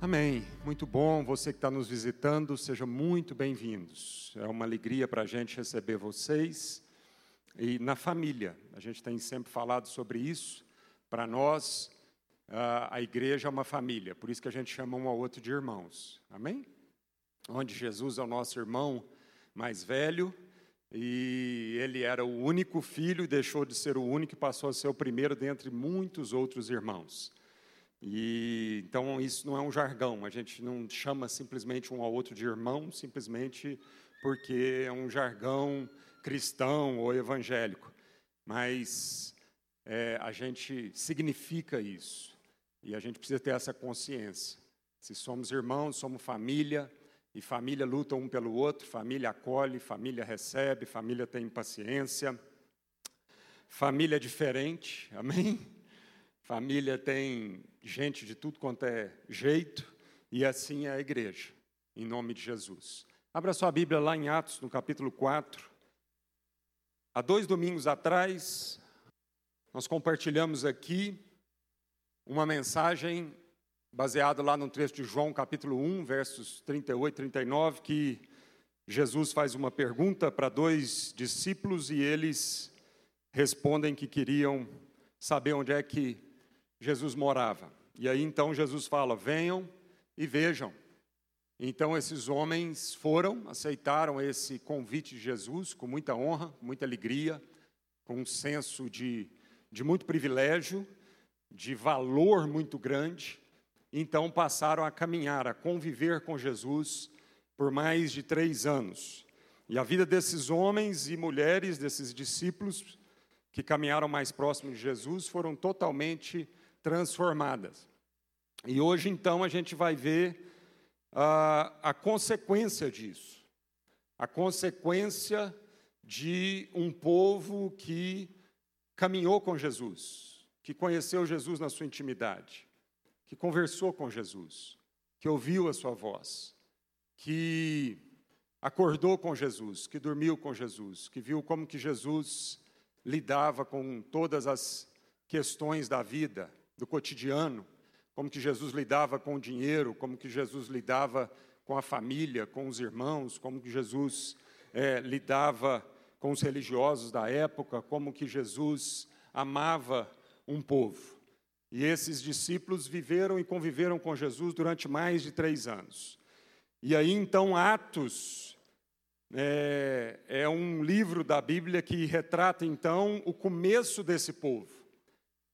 Amém. Muito bom. Você que está nos visitando, sejam muito bem-vindos. É uma alegria para a gente receber vocês. E na família, a gente tem sempre falado sobre isso. Para nós, a igreja é uma família, por isso que a gente chama um ao outro de irmãos. Amém? Onde Jesus é o nosso irmão mais velho e ele era o único filho deixou de ser o único e passou a ser o primeiro dentre muitos outros irmãos. E então isso não é um jargão, a gente não chama simplesmente um ao outro de irmão, simplesmente porque é um jargão cristão ou evangélico, mas é, a gente significa isso e a gente precisa ter essa consciência. Se somos irmãos, somos família e família luta um pelo outro, família acolhe, família recebe, família tem paciência, família é diferente, amém? Família tem gente de tudo quanto é jeito, e assim é a igreja, em nome de Jesus. Abra sua Bíblia lá em Atos, no capítulo 4. Há dois domingos atrás, nós compartilhamos aqui uma mensagem baseada lá no trecho de João, capítulo 1, versos 38 e 39, que Jesus faz uma pergunta para dois discípulos e eles respondem que queriam saber onde é que Jesus morava. E aí então Jesus fala: venham e vejam. Então esses homens foram, aceitaram esse convite de Jesus com muita honra, muita alegria, com um senso de, de muito privilégio, de valor muito grande. Então passaram a caminhar, a conviver com Jesus por mais de três anos. E a vida desses homens e mulheres, desses discípulos que caminharam mais próximo de Jesus, foram totalmente transformadas. E hoje, então, a gente vai ver a, a consequência disso. A consequência de um povo que caminhou com Jesus, que conheceu Jesus na sua intimidade, que conversou com Jesus, que ouviu a sua voz, que acordou com Jesus, que dormiu com Jesus, que viu como que Jesus lidava com todas as questões da vida, do cotidiano, como que Jesus lidava com o dinheiro, como que Jesus lidava com a família, com os irmãos, como que Jesus é, lidava com os religiosos da época, como que Jesus amava um povo. E esses discípulos viveram e conviveram com Jesus durante mais de três anos. E aí então Atos é, é um livro da Bíblia que retrata então o começo desse povo.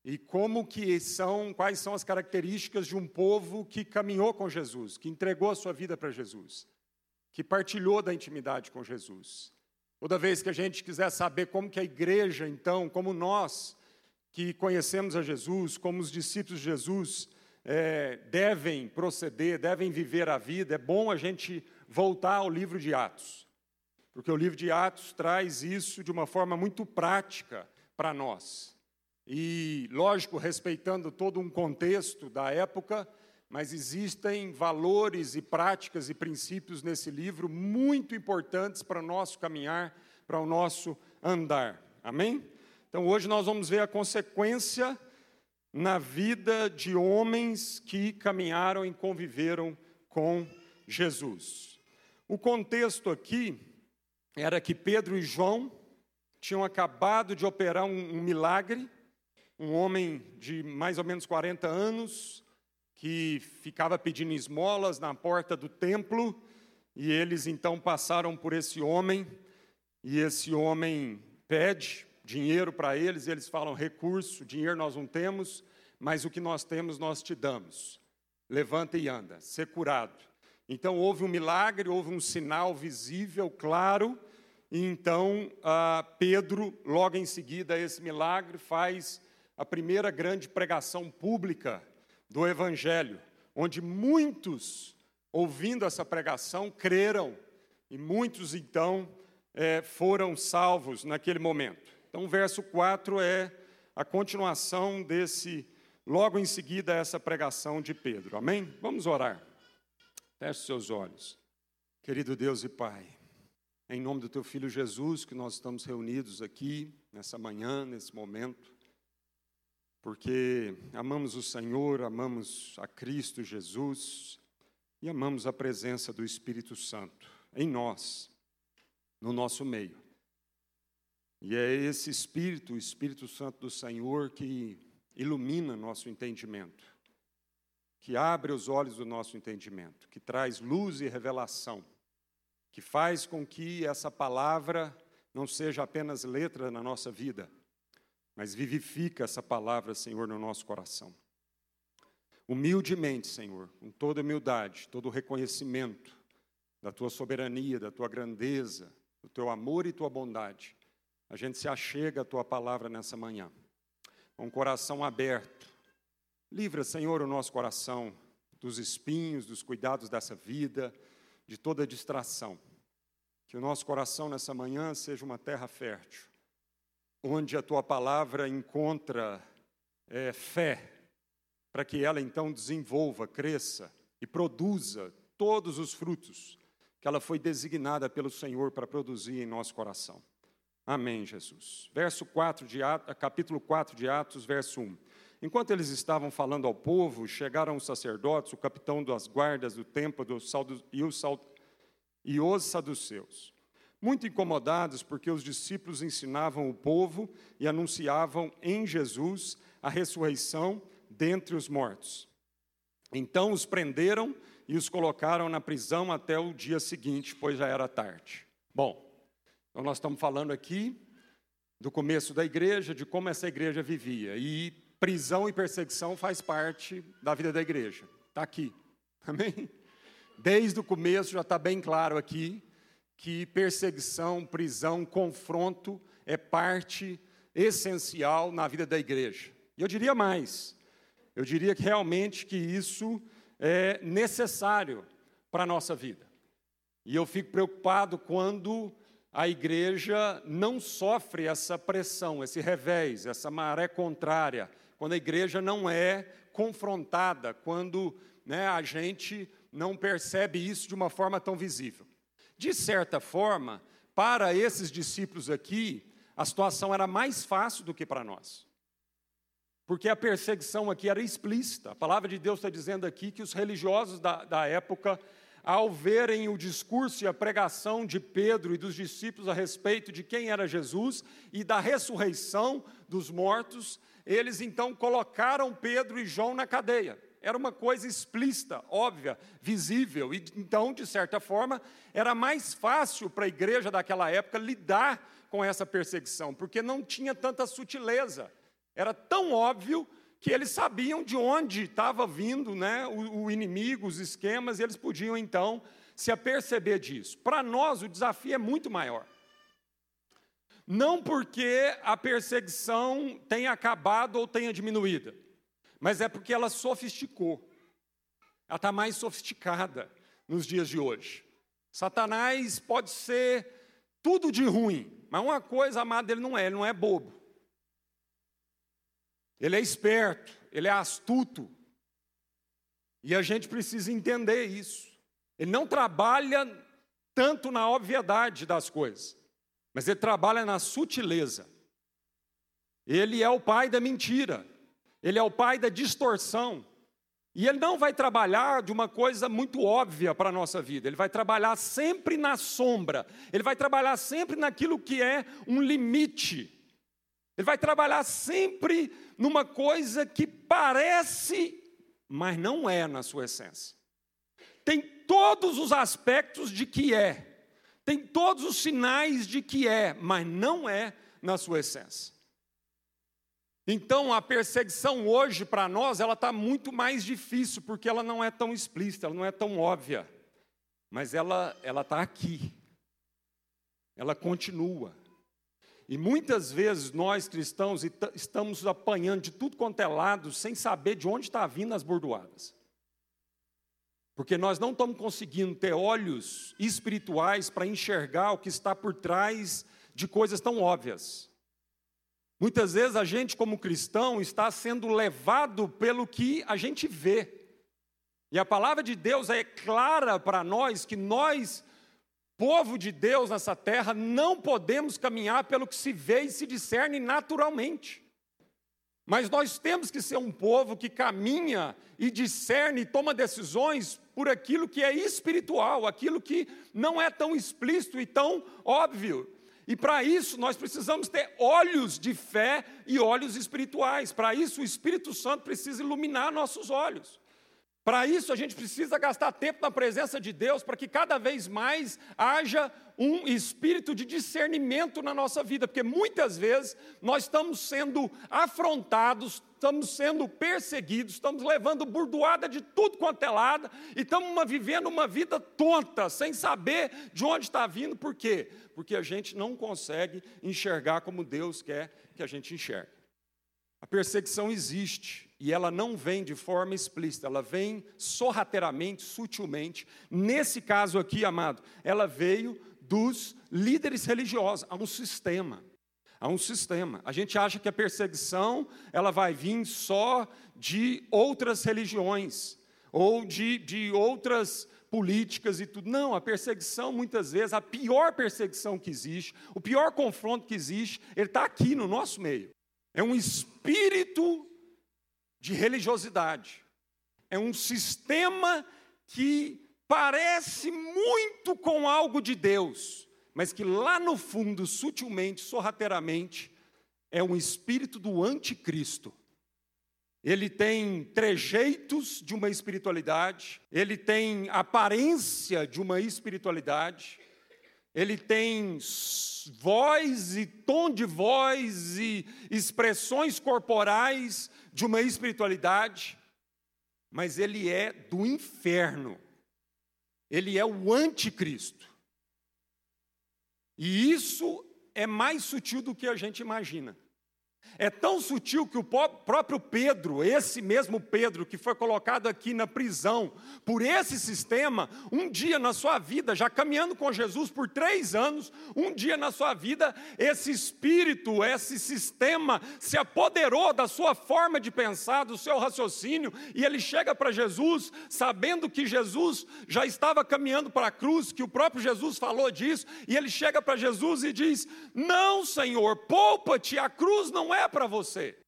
E como que são, quais são as características de um povo que caminhou com Jesus, que entregou a sua vida para Jesus, que partilhou da intimidade com Jesus. Toda vez que a gente quiser saber como que a igreja, então, como nós que conhecemos a Jesus, como os discípulos de Jesus é, devem proceder, devem viver a vida, é bom a gente voltar ao livro de Atos, porque o livro de Atos traz isso de uma forma muito prática para nós. E, lógico, respeitando todo um contexto da época, mas existem valores e práticas e princípios nesse livro muito importantes para o nosso caminhar, para o nosso andar. Amém? Então, hoje nós vamos ver a consequência na vida de homens que caminharam e conviveram com Jesus. O contexto aqui era que Pedro e João tinham acabado de operar um, um milagre um homem de mais ou menos 40 anos, que ficava pedindo esmolas na porta do templo, e eles então passaram por esse homem, e esse homem pede dinheiro para eles, e eles falam: recurso, dinheiro nós não temos, mas o que nós temos nós te damos. Levanta e anda, ser curado. Então houve um milagre, houve um sinal visível, claro, e então ah, Pedro, logo em seguida a esse milagre, faz a primeira grande pregação pública do Evangelho, onde muitos, ouvindo essa pregação, creram e muitos então é, foram salvos naquele momento. Então, o verso 4 é a continuação desse, logo em seguida, essa pregação de Pedro. Amém? Vamos orar. Feche seus olhos. Querido Deus e Pai, em nome do Teu Filho Jesus, que nós estamos reunidos aqui nessa manhã, nesse momento, porque amamos o Senhor, amamos a Cristo Jesus e amamos a presença do Espírito Santo em nós, no nosso meio. E é esse Espírito, o Espírito Santo do Senhor, que ilumina nosso entendimento, que abre os olhos do nosso entendimento, que traz luz e revelação, que faz com que essa palavra não seja apenas letra na nossa vida, mas vivifica essa palavra, Senhor, no nosso coração. Humildemente, Senhor, com toda humildade, todo reconhecimento da tua soberania, da tua grandeza, do teu amor e tua bondade, a gente se achega à tua palavra nessa manhã, com o coração aberto. Livra, Senhor, o nosso coração dos espinhos, dos cuidados dessa vida, de toda distração. Que o nosso coração nessa manhã seja uma terra fértil onde a tua palavra encontra é, fé, para que ela então desenvolva, cresça e produza todos os frutos que ela foi designada pelo Senhor para produzir em nosso coração. Amém, Jesus. Verso 4 de Atos, capítulo 4 de Atos, verso 1. Enquanto eles estavam falando ao povo, chegaram os sacerdotes, o capitão das guardas do templo do, e, os, e os saduceus muito incomodados porque os discípulos ensinavam o povo e anunciavam em Jesus a ressurreição dentre os mortos. Então os prenderam e os colocaram na prisão até o dia seguinte, pois já era tarde. Bom, então nós estamos falando aqui do começo da igreja, de como essa igreja vivia. E prisão e perseguição faz parte da vida da igreja. Está aqui. Amém? Desde o começo já está bem claro aqui que perseguição, prisão, confronto é parte essencial na vida da igreja. E eu diria mais, eu diria que realmente que isso é necessário para a nossa vida. E eu fico preocupado quando a igreja não sofre essa pressão, esse revés, essa maré contrária, quando a igreja não é confrontada, quando né, a gente não percebe isso de uma forma tão visível. De certa forma, para esses discípulos aqui, a situação era mais fácil do que para nós. Porque a perseguição aqui era explícita. A palavra de Deus está dizendo aqui que os religiosos da, da época, ao verem o discurso e a pregação de Pedro e dos discípulos a respeito de quem era Jesus e da ressurreição dos mortos, eles então colocaram Pedro e João na cadeia era uma coisa explícita, óbvia, visível, e então, de certa forma, era mais fácil para a igreja daquela época lidar com essa perseguição, porque não tinha tanta sutileza. Era tão óbvio que eles sabiam de onde estava vindo né, o, o inimigo, os esquemas, e eles podiam então se aperceber disso. Para nós, o desafio é muito maior. Não porque a perseguição tenha acabado ou tenha diminuído, mas é porque ela sofisticou. Ela está mais sofisticada nos dias de hoje. Satanás pode ser tudo de ruim, mas uma coisa, amado, ele não é, ele não é bobo. Ele é esperto, ele é astuto. E a gente precisa entender isso. Ele não trabalha tanto na obviedade das coisas, mas ele trabalha na sutileza. Ele é o pai da mentira. Ele é o pai da distorção. E ele não vai trabalhar de uma coisa muito óbvia para a nossa vida, ele vai trabalhar sempre na sombra, ele vai trabalhar sempre naquilo que é um limite, ele vai trabalhar sempre numa coisa que parece, mas não é na sua essência. Tem todos os aspectos de que é, tem todos os sinais de que é, mas não é na sua essência. Então, a perseguição hoje para nós, ela está muito mais difícil, porque ela não é tão explícita, ela não é tão óbvia, mas ela está aqui, ela continua. E muitas vezes nós cristãos estamos apanhando de tudo quanto é lado, sem saber de onde está vindo as bordoadas. Porque nós não estamos conseguindo ter olhos espirituais para enxergar o que está por trás de coisas tão óbvias. Muitas vezes a gente, como cristão, está sendo levado pelo que a gente vê. E a palavra de Deus é clara para nós que nós, povo de Deus nessa terra, não podemos caminhar pelo que se vê e se discerne naturalmente. Mas nós temos que ser um povo que caminha e discerne e toma decisões por aquilo que é espiritual, aquilo que não é tão explícito e tão óbvio. E para isso nós precisamos ter olhos de fé e olhos espirituais. Para isso o Espírito Santo precisa iluminar nossos olhos. Para isso, a gente precisa gastar tempo na presença de Deus, para que cada vez mais haja um espírito de discernimento na nossa vida, porque muitas vezes nós estamos sendo afrontados, estamos sendo perseguidos, estamos levando burdoada de tudo quanto é lado, e estamos uma, vivendo uma vida tonta, sem saber de onde está vindo, por quê? Porque a gente não consegue enxergar como Deus quer que a gente enxergue. A perseguição existe e ela não vem de forma explícita, ela vem sorrateiramente, sutilmente. Nesse caso aqui, amado, ela veio dos líderes religiosos, há um sistema. Há um sistema. A gente acha que a perseguição ela vai vir só de outras religiões ou de, de outras políticas e tudo. Não, a perseguição, muitas vezes, a pior perseguição que existe, o pior confronto que existe, ele está aqui no nosso meio. É um espírito de religiosidade. É um sistema que parece muito com algo de Deus, mas que lá no fundo, sutilmente, sorrateiramente, é um espírito do anticristo. Ele tem trejeitos de uma espiritualidade, ele tem aparência de uma espiritualidade, ele tem voz e tom de voz e expressões corporais de uma espiritualidade, mas ele é do inferno. Ele é o anticristo. E isso é mais sutil do que a gente imagina. É tão sutil que o próprio Pedro, esse mesmo Pedro que foi colocado aqui na prisão por esse sistema, um dia na sua vida, já caminhando com Jesus por três anos, um dia na sua vida, esse espírito, esse sistema se apoderou da sua forma de pensar, do seu raciocínio, e ele chega para Jesus, sabendo que Jesus já estava caminhando para a cruz, que o próprio Jesus falou disso, e ele chega para Jesus e diz: Não, Senhor, poupa-te, a cruz não é para você.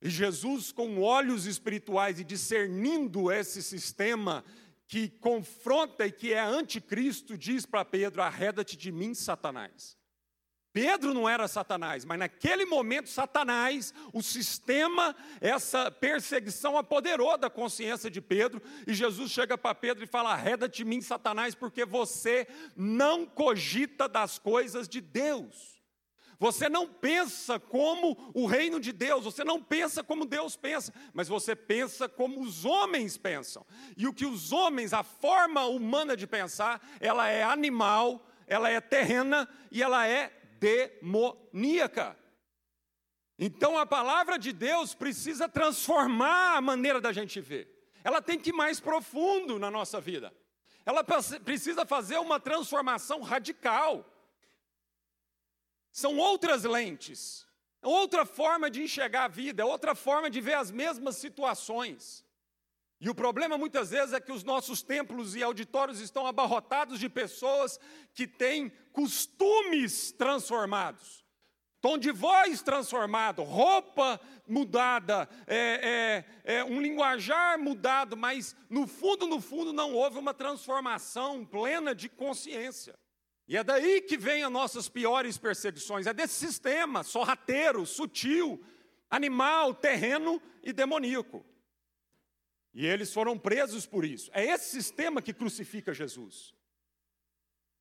E Jesus, com olhos espirituais e discernindo esse sistema que confronta e que é anticristo, diz para Pedro: arreda-te de mim, Satanás. Pedro não era Satanás, mas naquele momento, Satanás, o sistema, essa perseguição apoderou da consciência de Pedro, e Jesus chega para Pedro e fala: arreda-te de mim, Satanás, porque você não cogita das coisas de Deus. Você não pensa como o reino de Deus, você não pensa como Deus pensa, mas você pensa como os homens pensam. E o que os homens, a forma humana de pensar, ela é animal, ela é terrena e ela é demoníaca. Então a palavra de Deus precisa transformar a maneira da gente ver. Ela tem que ir mais profundo na nossa vida. Ela precisa fazer uma transformação radical. São outras lentes, outra forma de enxergar a vida, outra forma de ver as mesmas situações. E o problema muitas vezes é que os nossos templos e auditórios estão abarrotados de pessoas que têm costumes transformados, tom de voz transformado, roupa mudada, é, é, é, um linguajar mudado, mas no fundo, no fundo, não houve uma transformação plena de consciência. E é daí que vem as nossas piores perseguições, é desse sistema sorrateiro, sutil, animal, terreno e demoníaco. E eles foram presos por isso. É esse sistema que crucifica Jesus.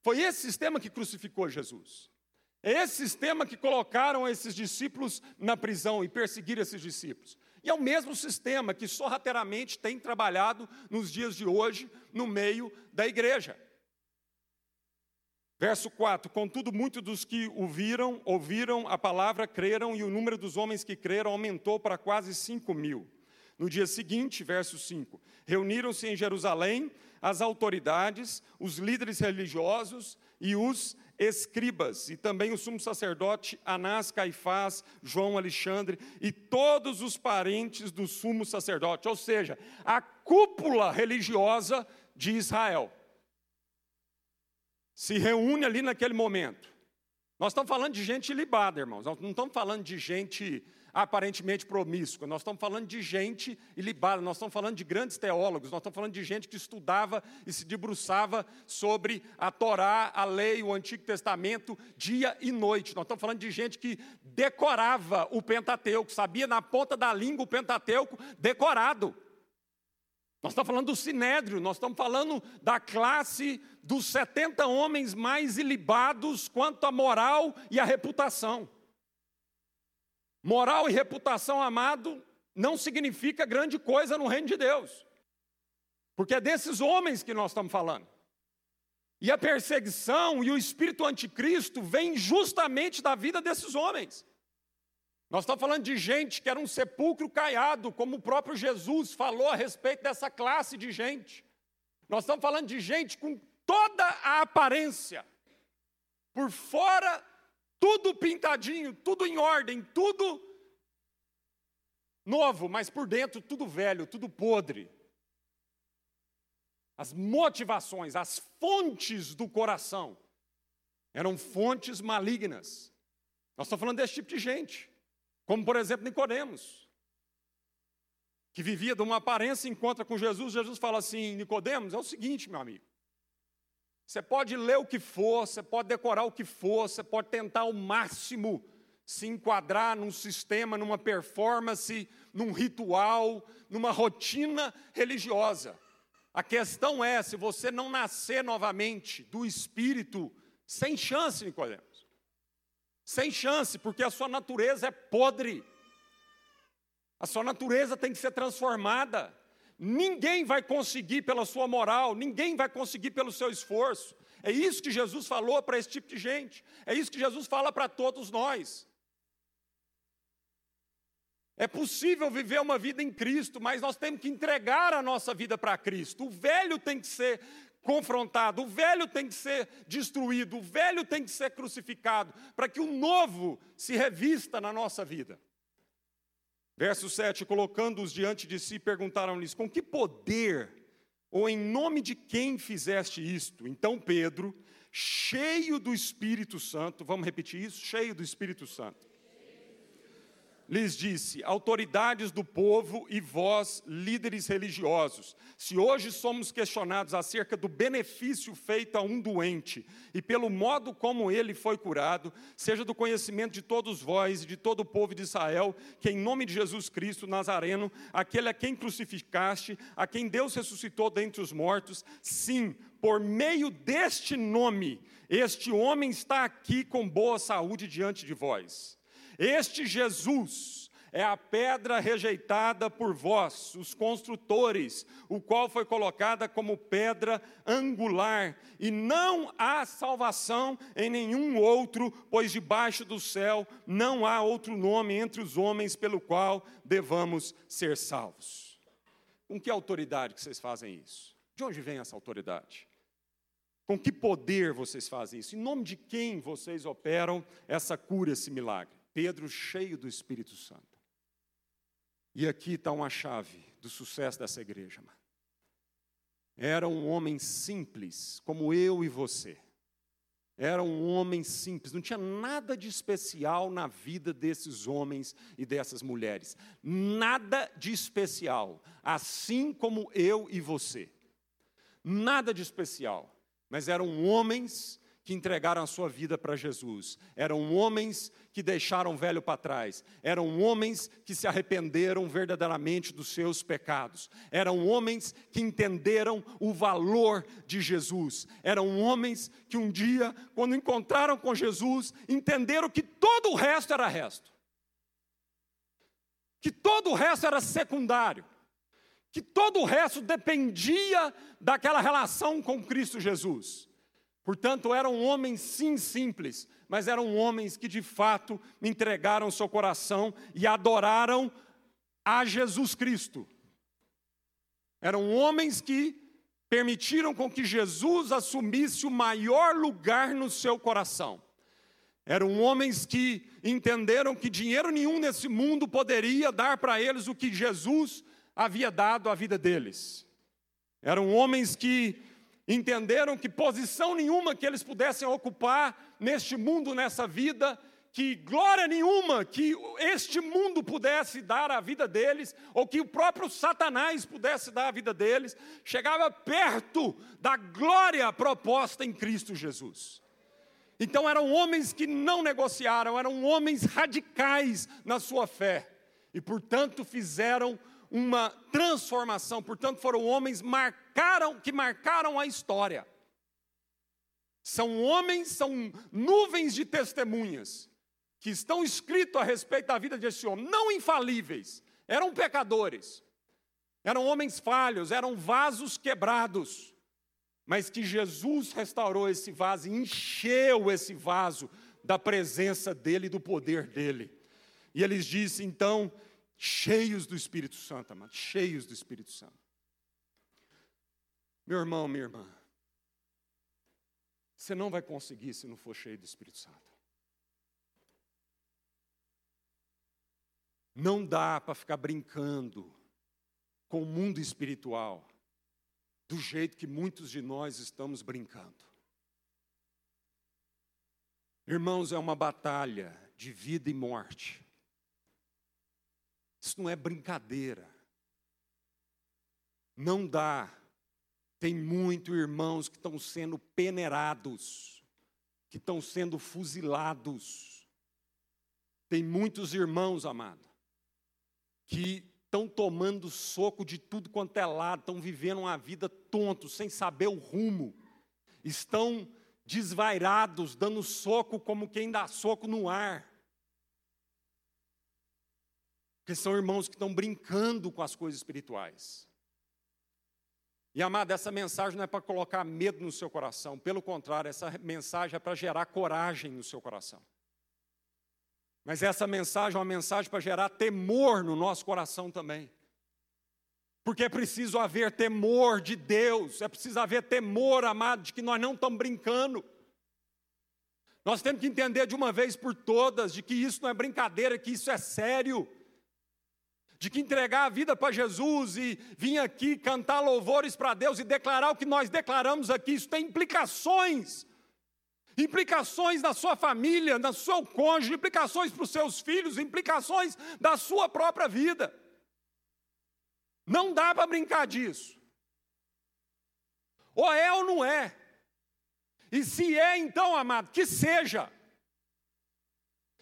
Foi esse sistema que crucificou Jesus. É esse sistema que colocaram esses discípulos na prisão e perseguiram esses discípulos. E é o mesmo sistema que sorrateiramente tem trabalhado nos dias de hoje no meio da igreja. Verso 4: Contudo, muitos dos que o viram, ouviram a palavra, creram, e o número dos homens que creram aumentou para quase cinco mil. No dia seguinte, verso 5: Reuniram-se em Jerusalém as autoridades, os líderes religiosos e os escribas, e também o sumo sacerdote Anás, Caifás, João Alexandre e todos os parentes do sumo sacerdote, ou seja, a cúpula religiosa de Israel se reúne ali naquele momento. Nós estamos falando de gente libada, irmãos. Nós não estamos falando de gente aparentemente promíscua. Nós estamos falando de gente ilibada, nós estamos falando de grandes teólogos, nós estamos falando de gente que estudava e se debruçava sobre a Torá, a lei, o Antigo Testamento, dia e noite. Nós estamos falando de gente que decorava o Pentateuco, sabia na ponta da língua o Pentateuco decorado. Nós estamos falando do sinédrio, nós estamos falando da classe dos 70 homens mais ilibados quanto à moral e à reputação. Moral e reputação, amado, não significa grande coisa no reino de Deus. Porque é desses homens que nós estamos falando. E a perseguição e o espírito anticristo vem justamente da vida desses homens. Nós estamos falando de gente que era um sepulcro caiado, como o próprio Jesus falou a respeito dessa classe de gente. Nós estamos falando de gente com toda a aparência, por fora, tudo pintadinho, tudo em ordem, tudo novo, mas por dentro, tudo velho, tudo podre. As motivações, as fontes do coração eram fontes malignas. Nós estamos falando desse tipo de gente. Como, por exemplo, Nicodemos, que vivia de uma aparência, encontra com Jesus, Jesus fala assim: Nicodemos, é o seguinte, meu amigo. Você pode ler o que for, você pode decorar o que for, você pode tentar ao máximo se enquadrar num sistema, numa performance, num ritual, numa rotina religiosa. A questão é, se você não nascer novamente do Espírito, sem chance, Nicodemos. Sem chance, porque a sua natureza é podre. A sua natureza tem que ser transformada. Ninguém vai conseguir pela sua moral, ninguém vai conseguir pelo seu esforço. É isso que Jesus falou para esse tipo de gente. É isso que Jesus fala para todos nós. É possível viver uma vida em Cristo, mas nós temos que entregar a nossa vida para Cristo. O velho tem que ser confrontado, o velho tem que ser destruído, o velho tem que ser crucificado, para que o novo se revista na nossa vida. Verso 7: Colocando-os diante de si, perguntaram-lhes: Com que poder ou em nome de quem fizeste isto? Então Pedro, cheio do Espírito Santo, vamos repetir isso? Cheio do Espírito Santo lhes disse: autoridades do povo e vós, líderes religiosos, se hoje somos questionados acerca do benefício feito a um doente e pelo modo como ele foi curado, seja do conhecimento de todos vós e de todo o povo de Israel, que em nome de Jesus Cristo Nazareno, aquele a quem crucificaste, a quem Deus ressuscitou dentre os mortos, sim, por meio deste nome, este homem está aqui com boa saúde diante de vós. Este Jesus é a pedra rejeitada por vós, os construtores, o qual foi colocada como pedra angular, e não há salvação em nenhum outro, pois debaixo do céu não há outro nome entre os homens pelo qual devamos ser salvos. Com que autoridade que vocês fazem isso? De onde vem essa autoridade? Com que poder vocês fazem isso? Em nome de quem vocês operam essa cura, esse milagre? Pedro cheio do Espírito Santo. E aqui está uma chave do sucesso dessa igreja. Mano. Era um homem simples, como eu e você. Era um homem simples, não tinha nada de especial na vida desses homens e dessas mulheres. Nada de especial, assim como eu e você. Nada de especial, mas eram homens que entregaram a sua vida para Jesus. Eram homens que deixaram o velho para trás. Eram homens que se arrependeram verdadeiramente dos seus pecados. Eram homens que entenderam o valor de Jesus. Eram homens que um dia, quando encontraram com Jesus, entenderam que todo o resto era resto. Que todo o resto era secundário. Que todo o resto dependia daquela relação com Cristo Jesus. Portanto, eram homens sim simples, mas eram homens que de fato entregaram seu coração e adoraram a Jesus Cristo. Eram homens que permitiram com que Jesus assumisse o maior lugar no seu coração. Eram homens que entenderam que dinheiro nenhum nesse mundo poderia dar para eles o que Jesus havia dado à vida deles. Eram homens que entenderam que posição nenhuma que eles pudessem ocupar neste mundo, nessa vida, que glória nenhuma que este mundo pudesse dar à vida deles, ou que o próprio Satanás pudesse dar à vida deles, chegava perto da glória proposta em Cristo Jesus. Então eram homens que não negociaram, eram homens radicais na sua fé, e portanto fizeram uma transformação, portanto foram homens marcaram, que marcaram a história. São homens, são nuvens de testemunhas que estão escritos a respeito da vida desse homem, não infalíveis, eram pecadores, eram homens falhos, eram vasos quebrados, mas que Jesus restaurou esse vaso, encheu esse vaso da presença dele do poder dele. E eles disse então, cheios do Espírito Santo, amado, cheios do Espírito Santo. Meu irmão, minha irmã, você não vai conseguir se não for cheio do Espírito Santo. Não dá para ficar brincando com o mundo espiritual do jeito que muitos de nós estamos brincando. Irmãos, é uma batalha de vida e morte. Isso não é brincadeira. Não dá. Tem muitos irmãos que estão sendo peneirados, que estão sendo fuzilados. Tem muitos irmãos, amado, que estão tomando soco de tudo quanto é lado, estão vivendo uma vida tonto, sem saber o rumo, estão desvairados, dando soco como quem dá soco no ar. Porque são irmãos que estão brincando com as coisas espirituais. E amado, essa mensagem não é para colocar medo no seu coração, pelo contrário, essa mensagem é para gerar coragem no seu coração. Mas essa mensagem é uma mensagem para gerar temor no nosso coração também. Porque é preciso haver temor de Deus, é preciso haver temor, amado, de que nós não estamos brincando. Nós temos que entender de uma vez por todas de que isso não é brincadeira, que isso é sério. De que entregar a vida para Jesus e vir aqui cantar louvores para Deus e declarar o que nós declaramos aqui, isso tem implicações implicações na sua família, no seu cônjuge, implicações para os seus filhos, implicações da sua própria vida. Não dá para brincar disso. Ou é ou não é. E se é, então, amado, que seja.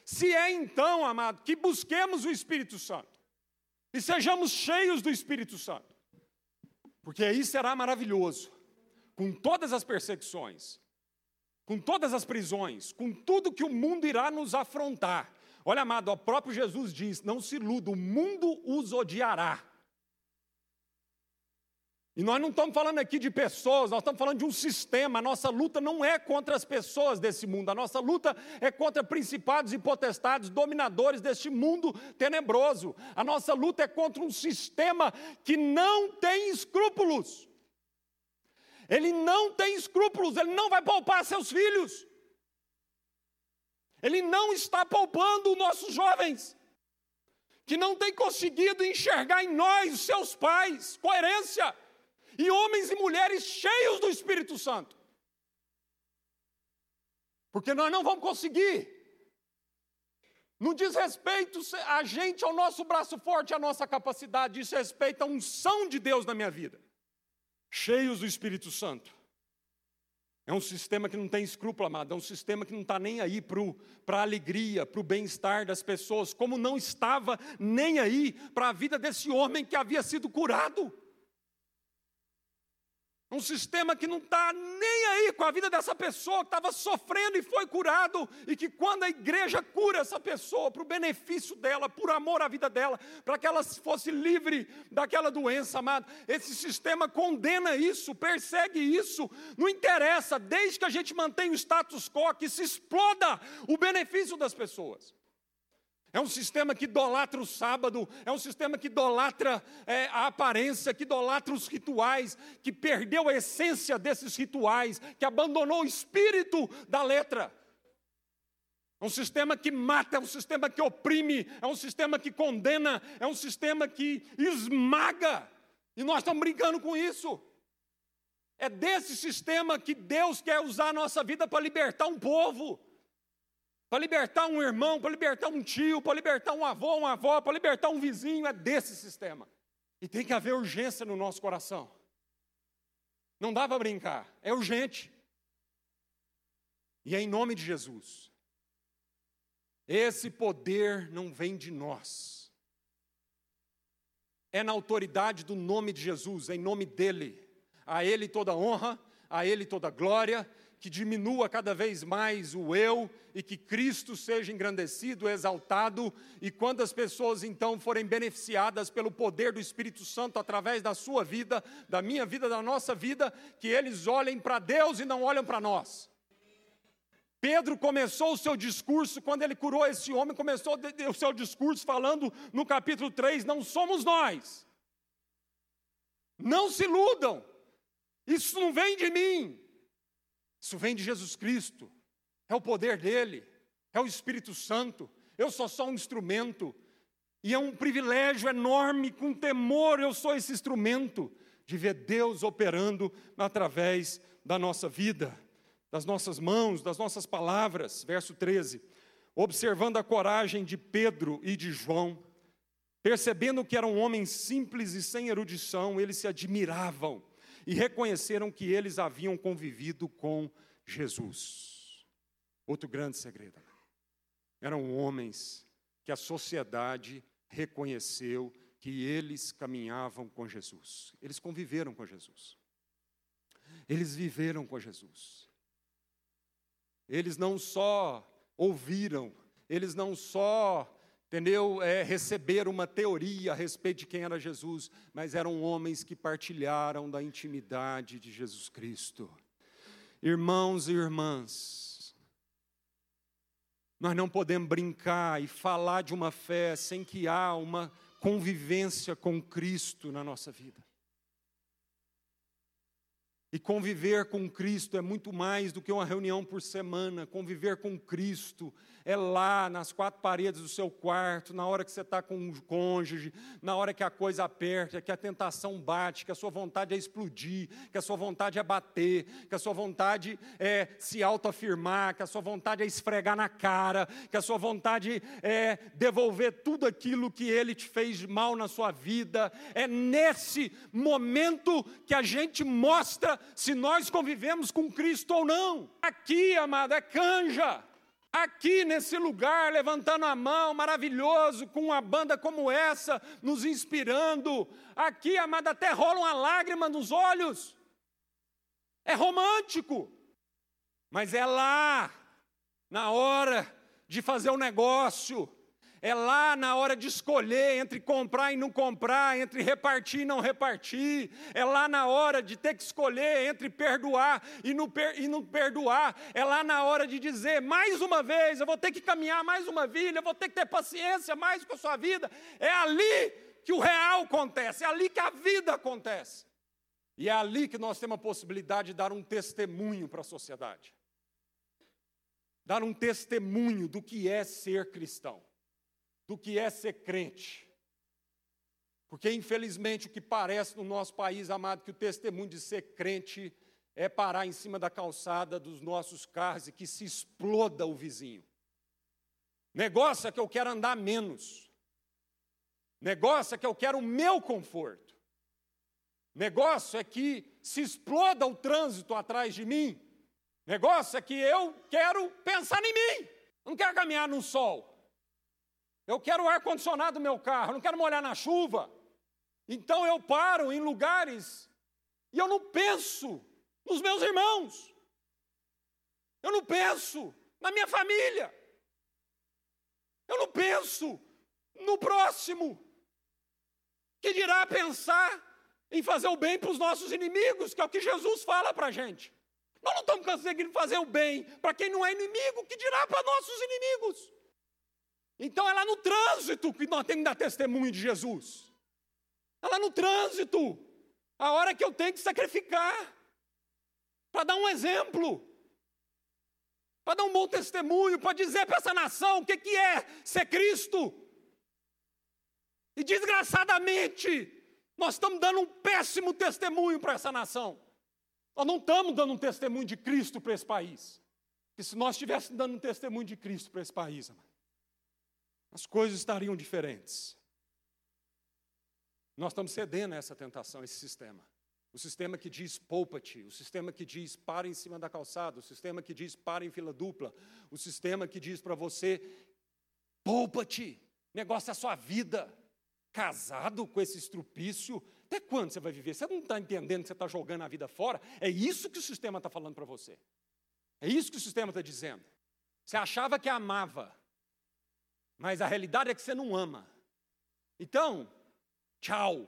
Se é, então, amado, que busquemos o Espírito Santo. E sejamos cheios do Espírito Santo. Porque aí será maravilhoso. Com todas as perseguições, com todas as prisões, com tudo que o mundo irá nos afrontar. Olha, amado, o próprio Jesus diz: não se iluda, o mundo os odiará. E nós não estamos falando aqui de pessoas, nós estamos falando de um sistema. A nossa luta não é contra as pessoas desse mundo, a nossa luta é contra principados e potestades, dominadores deste mundo tenebroso. A nossa luta é contra um sistema que não tem escrúpulos. Ele não tem escrúpulos, ele não vai poupar seus filhos. Ele não está poupando os nossos jovens, que não têm conseguido enxergar em nós, seus pais, coerência, e homens e mulheres cheios do Espírito Santo. Porque nós não vamos conseguir. Não diz respeito a gente, ao nosso braço forte, à nossa capacidade, diz respeito à unção de Deus na minha vida cheios do Espírito Santo. É um sistema que não tem escrúpulo, amado, é um sistema que não está nem aí para a alegria, para o bem-estar das pessoas, como não estava nem aí para a vida desse homem que havia sido curado. Um sistema que não está nem aí com a vida dessa pessoa que estava sofrendo e foi curado, e que quando a igreja cura essa pessoa, para o benefício dela, por amor à vida dela, para que ela fosse livre daquela doença, amado, esse sistema condena isso, persegue isso, não interessa, desde que a gente mantenha o status quo, que se exploda o benefício das pessoas. É um sistema que idolatra o sábado, é um sistema que idolatra é, a aparência, que idolatra os rituais, que perdeu a essência desses rituais, que abandonou o espírito da letra. É um sistema que mata, é um sistema que oprime, é um sistema que condena, é um sistema que esmaga. E nós estamos brincando com isso. É desse sistema que Deus quer usar a nossa vida para libertar um povo para libertar um irmão, para libertar um tio, para libertar um avô, uma avó, para libertar um vizinho, é desse sistema. E tem que haver urgência no nosso coração. Não dá para brincar, é urgente. E é em nome de Jesus. Esse poder não vem de nós. É na autoridade do nome de Jesus, é em nome dele. A ele toda honra, a ele toda glória, que diminua cada vez mais o eu e que Cristo seja engrandecido, exaltado, e quando as pessoas então forem beneficiadas pelo poder do Espírito Santo através da sua vida, da minha vida, da nossa vida, que eles olhem para Deus e não olhem para nós. Pedro começou o seu discurso, quando ele curou esse homem, começou o seu discurso falando no capítulo 3: Não somos nós, não se iludam, isso não vem de mim, isso vem de Jesus Cristo, é o poder dele, é o Espírito Santo. Eu sou só um instrumento, e é um privilégio enorme, com temor, eu sou esse instrumento de ver Deus operando através da nossa vida, das nossas mãos, das nossas palavras. Verso 13. Observando a coragem de Pedro e de João, percebendo que eram homens simples e sem erudição, eles se admiravam e reconheceram que eles haviam convivido com Jesus. Outro grande segredo. Eram homens que a sociedade reconheceu que eles caminhavam com Jesus. Eles conviveram com Jesus. Eles viveram com Jesus. Eles não só ouviram, eles não só entendeu? É, receber uma teoria a respeito de quem era Jesus, mas eram homens que partilharam da intimidade de Jesus Cristo. Irmãos e irmãs, nós não podemos brincar e falar de uma fé sem que há uma convivência com Cristo na nossa vida. E conviver com Cristo é muito mais do que uma reunião por semana. Conviver com Cristo é lá nas quatro paredes do seu quarto, na hora que você está com um cônjuge, na hora que a coisa aperta, que a tentação bate, que a sua vontade é explodir, que a sua vontade é bater, que a sua vontade é se autoafirmar, que a sua vontade é esfregar na cara, que a sua vontade é devolver tudo aquilo que ele te fez mal na sua vida. É nesse momento que a gente mostra se nós convivemos com Cristo ou não. Aqui, amada, é canja aqui nesse lugar, levantando a mão, maravilhoso, com uma banda como essa, nos inspirando. Aqui, amada, até rola uma lágrima nos olhos. É romântico, mas é lá, na hora de fazer o negócio, é lá na hora de escolher entre comprar e não comprar, entre repartir e não repartir. É lá na hora de ter que escolher entre perdoar e não, per e não perdoar. É lá na hora de dizer, mais uma vez, eu vou ter que caminhar mais uma vida, eu vou ter que ter paciência mais com a sua vida. É ali que o real acontece, é ali que a vida acontece. E é ali que nós temos a possibilidade de dar um testemunho para a sociedade. Dar um testemunho do que é ser cristão do que é ser crente. Porque, infelizmente, o que parece no nosso país, amado, que o testemunho de ser crente é parar em cima da calçada dos nossos carros e que se exploda o vizinho. Negócio é que eu quero andar menos. Negócio é que eu quero o meu conforto. Negócio é que se exploda o trânsito atrás de mim. Negócio é que eu quero pensar em mim. Não quero caminhar no sol. Eu quero ar-condicionado do meu carro, não quero molhar na chuva. Então eu paro em lugares e eu não penso nos meus irmãos. Eu não penso na minha família. Eu não penso no próximo. Que dirá pensar em fazer o bem para os nossos inimigos, que é o que Jesus fala para a gente. Nós não estamos conseguindo fazer o bem para quem não é inimigo, que dirá para nossos inimigos. Então é lá no trânsito que nós temos que dar testemunho de Jesus. É lá no trânsito. A hora que eu tenho que sacrificar. Para dar um exemplo. Para dar um bom testemunho. Para dizer para essa nação o que, que é ser Cristo. E desgraçadamente, nós estamos dando um péssimo testemunho para essa nação. Nós não estamos dando um testemunho de Cristo para esse país. que se nós estivéssemos dando um testemunho de Cristo para esse país, amado, as coisas estariam diferentes. Nós estamos cedendo a essa tentação, a esse sistema. O sistema que diz poupa-te, o sistema que diz para em cima da calçada, o sistema que diz para em fila dupla, o sistema que diz para você poupa-te, negócio é a sua vida. Casado com esse estrupício, até quando você vai viver? Você não está entendendo que você está jogando a vida fora? É isso que o sistema está falando para você. É isso que o sistema está dizendo. Você achava que amava, mas a realidade é que você não ama. Então, tchau,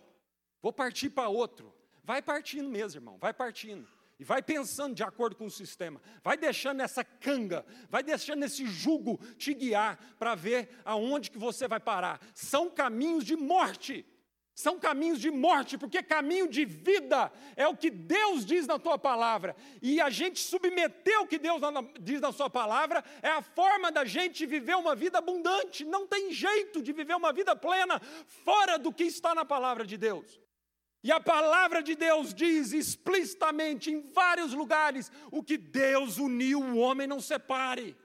vou partir para outro. Vai partindo mesmo, irmão, vai partindo. E vai pensando de acordo com o sistema. Vai deixando essa canga, vai deixando esse jugo te guiar para ver aonde que você vai parar. São caminhos de morte. São caminhos de morte, porque caminho de vida é o que Deus diz na tua palavra. E a gente submeter o que Deus diz na sua palavra é a forma da gente viver uma vida abundante. Não tem jeito de viver uma vida plena fora do que está na palavra de Deus. E a palavra de Deus diz explicitamente em vários lugares: o que Deus uniu, o homem não separe.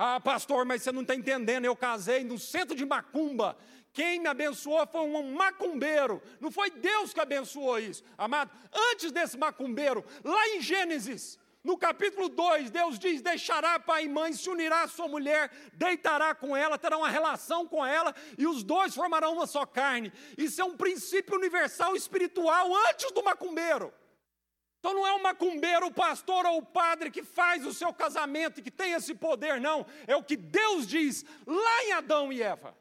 Ah, pastor, mas você não está entendendo. Eu casei no centro de Macumba quem me abençoou foi um macumbeiro, não foi Deus que abençoou isso, amado. Antes desse macumbeiro, lá em Gênesis, no capítulo 2, Deus diz: Deixará pai e mãe, se unirá à sua mulher, deitará com ela, terá uma relação com ela, e os dois formarão uma só carne. Isso é um princípio universal espiritual antes do macumbeiro. Então não é o macumbeiro, o pastor ou o padre que faz o seu casamento e que tem esse poder, não. É o que Deus diz lá em Adão e Eva.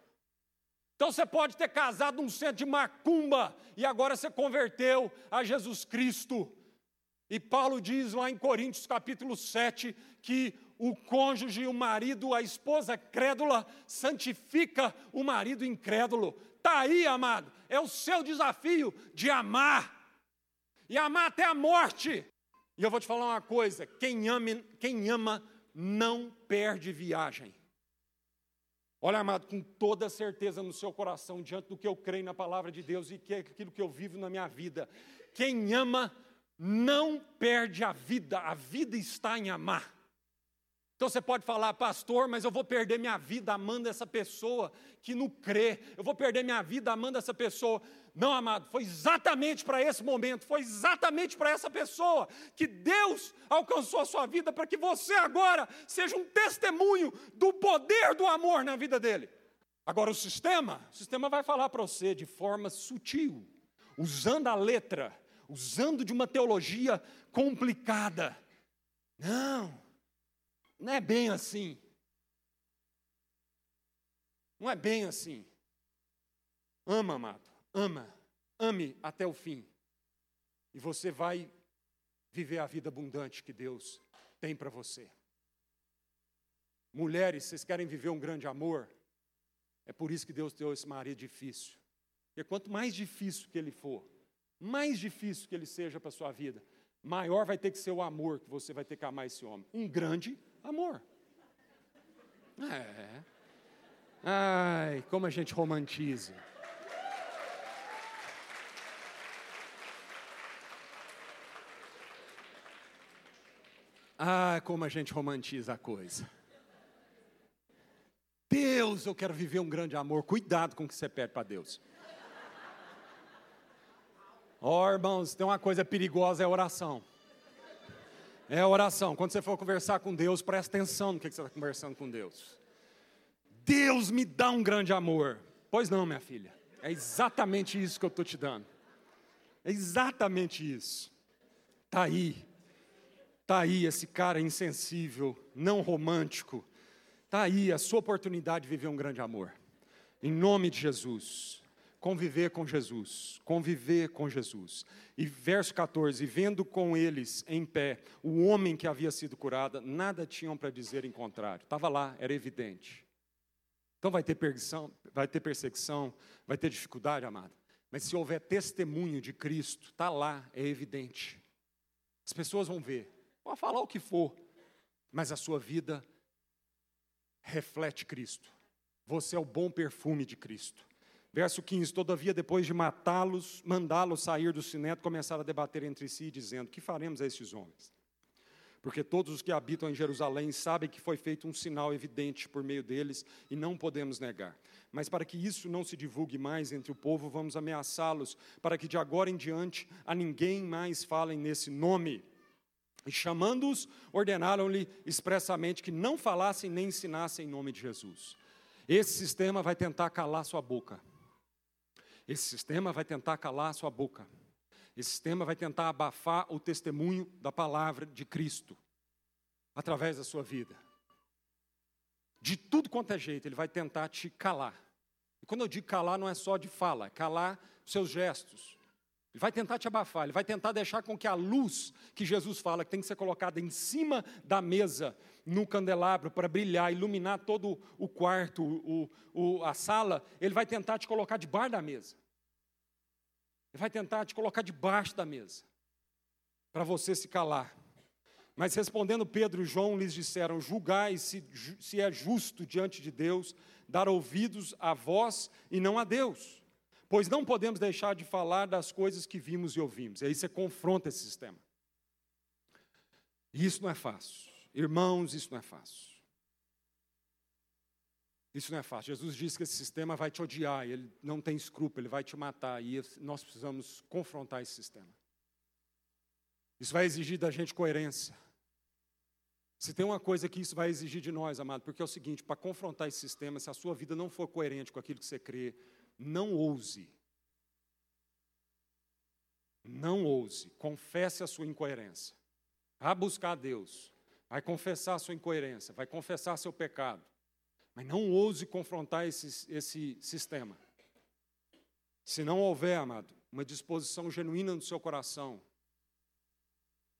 Então você pode ter casado num centro de macumba e agora você converteu a Jesus Cristo. E Paulo diz lá em Coríntios capítulo 7 que o cônjuge, o marido, a esposa crédula santifica o marido incrédulo. Está aí, amado, é o seu desafio de amar. E amar até a morte. E eu vou te falar uma coisa: quem ama, quem ama não perde viagem. Olha, amado, com toda certeza no seu coração, diante do que eu creio na palavra de Deus e que é aquilo que eu vivo na minha vida, quem ama não perde a vida, a vida está em amar. Então você pode falar, pastor, mas eu vou perder minha vida amando essa pessoa que não crê, eu vou perder minha vida amando essa pessoa. Não, amado, foi exatamente para esse momento, foi exatamente para essa pessoa que Deus alcançou a sua vida, para que você agora seja um testemunho do poder do amor na vida dele. Agora, o sistema, o sistema vai falar para você de forma sutil, usando a letra, usando de uma teologia complicada. Não, não é bem assim. Não é bem assim. Ama, amado ama, ame até o fim. E você vai viver a vida abundante que Deus tem para você. Mulheres, vocês querem viver um grande amor? É por isso que Deus deu esse marido difícil. Porque quanto mais difícil que ele for, mais difícil que ele seja para a sua vida, maior vai ter que ser o amor que você vai ter que amar esse homem. Um grande amor. É. Ai, como a gente romantiza. Ah, como a gente romantiza a coisa. Deus, eu quero viver um grande amor. Cuidado com o que você pede para Deus. Ó oh, irmãos, tem uma coisa perigosa, é oração. É oração. Quando você for conversar com Deus, presta atenção no que você está conversando com Deus. Deus me dá um grande amor. Pois não, minha filha. É exatamente isso que eu estou te dando. É exatamente isso. Está aí. Está aí esse cara insensível, não romântico. Está aí a sua oportunidade de viver um grande amor. Em nome de Jesus. Conviver com Jesus, conviver com Jesus. E verso 14: Vendo com eles em pé o homem que havia sido curado, nada tinham para dizer em contrário. Estava lá, era evidente. Então vai ter perseguição, vai ter perseguição, vai ter dificuldade, amado. Mas se houver testemunho de Cristo, está lá, é evidente. As pessoas vão ver. Pode falar o que for, mas a sua vida reflete Cristo. Você é o bom perfume de Cristo. Verso 15: Todavia, depois de matá-los, mandá-los sair do sinédrio, começaram a debater entre si, dizendo: Que faremos a estes homens? porque todos os que habitam em Jerusalém sabem que foi feito um sinal evidente por meio deles e não podemos negar. Mas para que isso não se divulgue mais entre o povo, vamos ameaçá-los, para que de agora em diante a ninguém mais falem nesse nome. E chamando-os, ordenaram-lhe expressamente que não falassem nem ensinassem em nome de Jesus. Esse sistema vai tentar calar sua boca. Esse sistema vai tentar calar sua boca. Esse sistema vai tentar abafar o testemunho da palavra de Cristo através da sua vida. De tudo quanto é jeito, ele vai tentar te calar. E quando eu digo calar, não é só de fala, é calar os seus gestos. Ele vai tentar te abafar, ele vai tentar deixar com que a luz que Jesus fala, que tem que ser colocada em cima da mesa, no candelabro, para brilhar, iluminar todo o quarto, o, o, a sala, ele vai tentar te colocar debaixo da mesa. Ele vai tentar te colocar debaixo da mesa, para você se calar. Mas respondendo Pedro e João lhes disseram: Julgai se, se é justo diante de Deus dar ouvidos a vós e não a Deus, pois não podemos deixar de falar das coisas que vimos e ouvimos. E aí você confronta esse sistema. E isso não é fácil. Irmãos, isso não é fácil. Isso não é fácil. Jesus disse que esse sistema vai te odiar, ele não tem escrúpulo, ele vai te matar, e nós precisamos confrontar esse sistema. Isso vai exigir da gente coerência. Se tem uma coisa que isso vai exigir de nós, amado, porque é o seguinte: para confrontar esse sistema, se a sua vida não for coerente com aquilo que você crê, não ouse. Não ouse. Confesse a sua incoerência. Vá buscar a Deus. Vai confessar sua incoerência. Vai confessar seu pecado. Mas não ouse confrontar esse, esse sistema. Se não houver, amado, uma disposição genuína no seu coração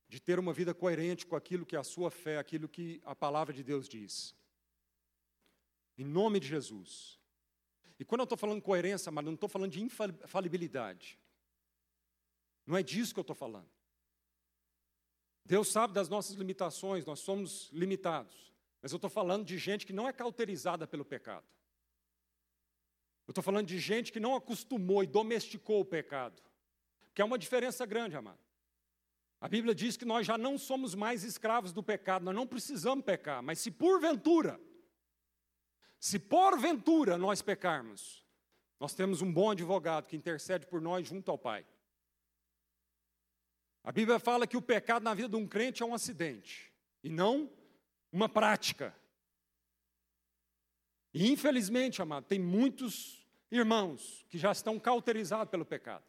de ter uma vida coerente com aquilo que a sua fé, aquilo que a palavra de Deus diz. Em nome de Jesus. E quando eu estou falando coerência, amado, não estou falando de infalibilidade. Não é disso que eu estou falando. Deus sabe das nossas limitações, nós somos limitados. Mas eu estou falando de gente que não é cauterizada pelo pecado. Eu estou falando de gente que não acostumou e domesticou o pecado. Que é uma diferença grande, amado. A Bíblia diz que nós já não somos mais escravos do pecado, nós não precisamos pecar, mas se porventura, se porventura nós pecarmos, nós temos um bom advogado que intercede por nós junto ao Pai. A Bíblia fala que o pecado na vida de um crente é um acidente, e não uma prática. E infelizmente, amado, tem muitos irmãos que já estão cauterizados pelo pecado.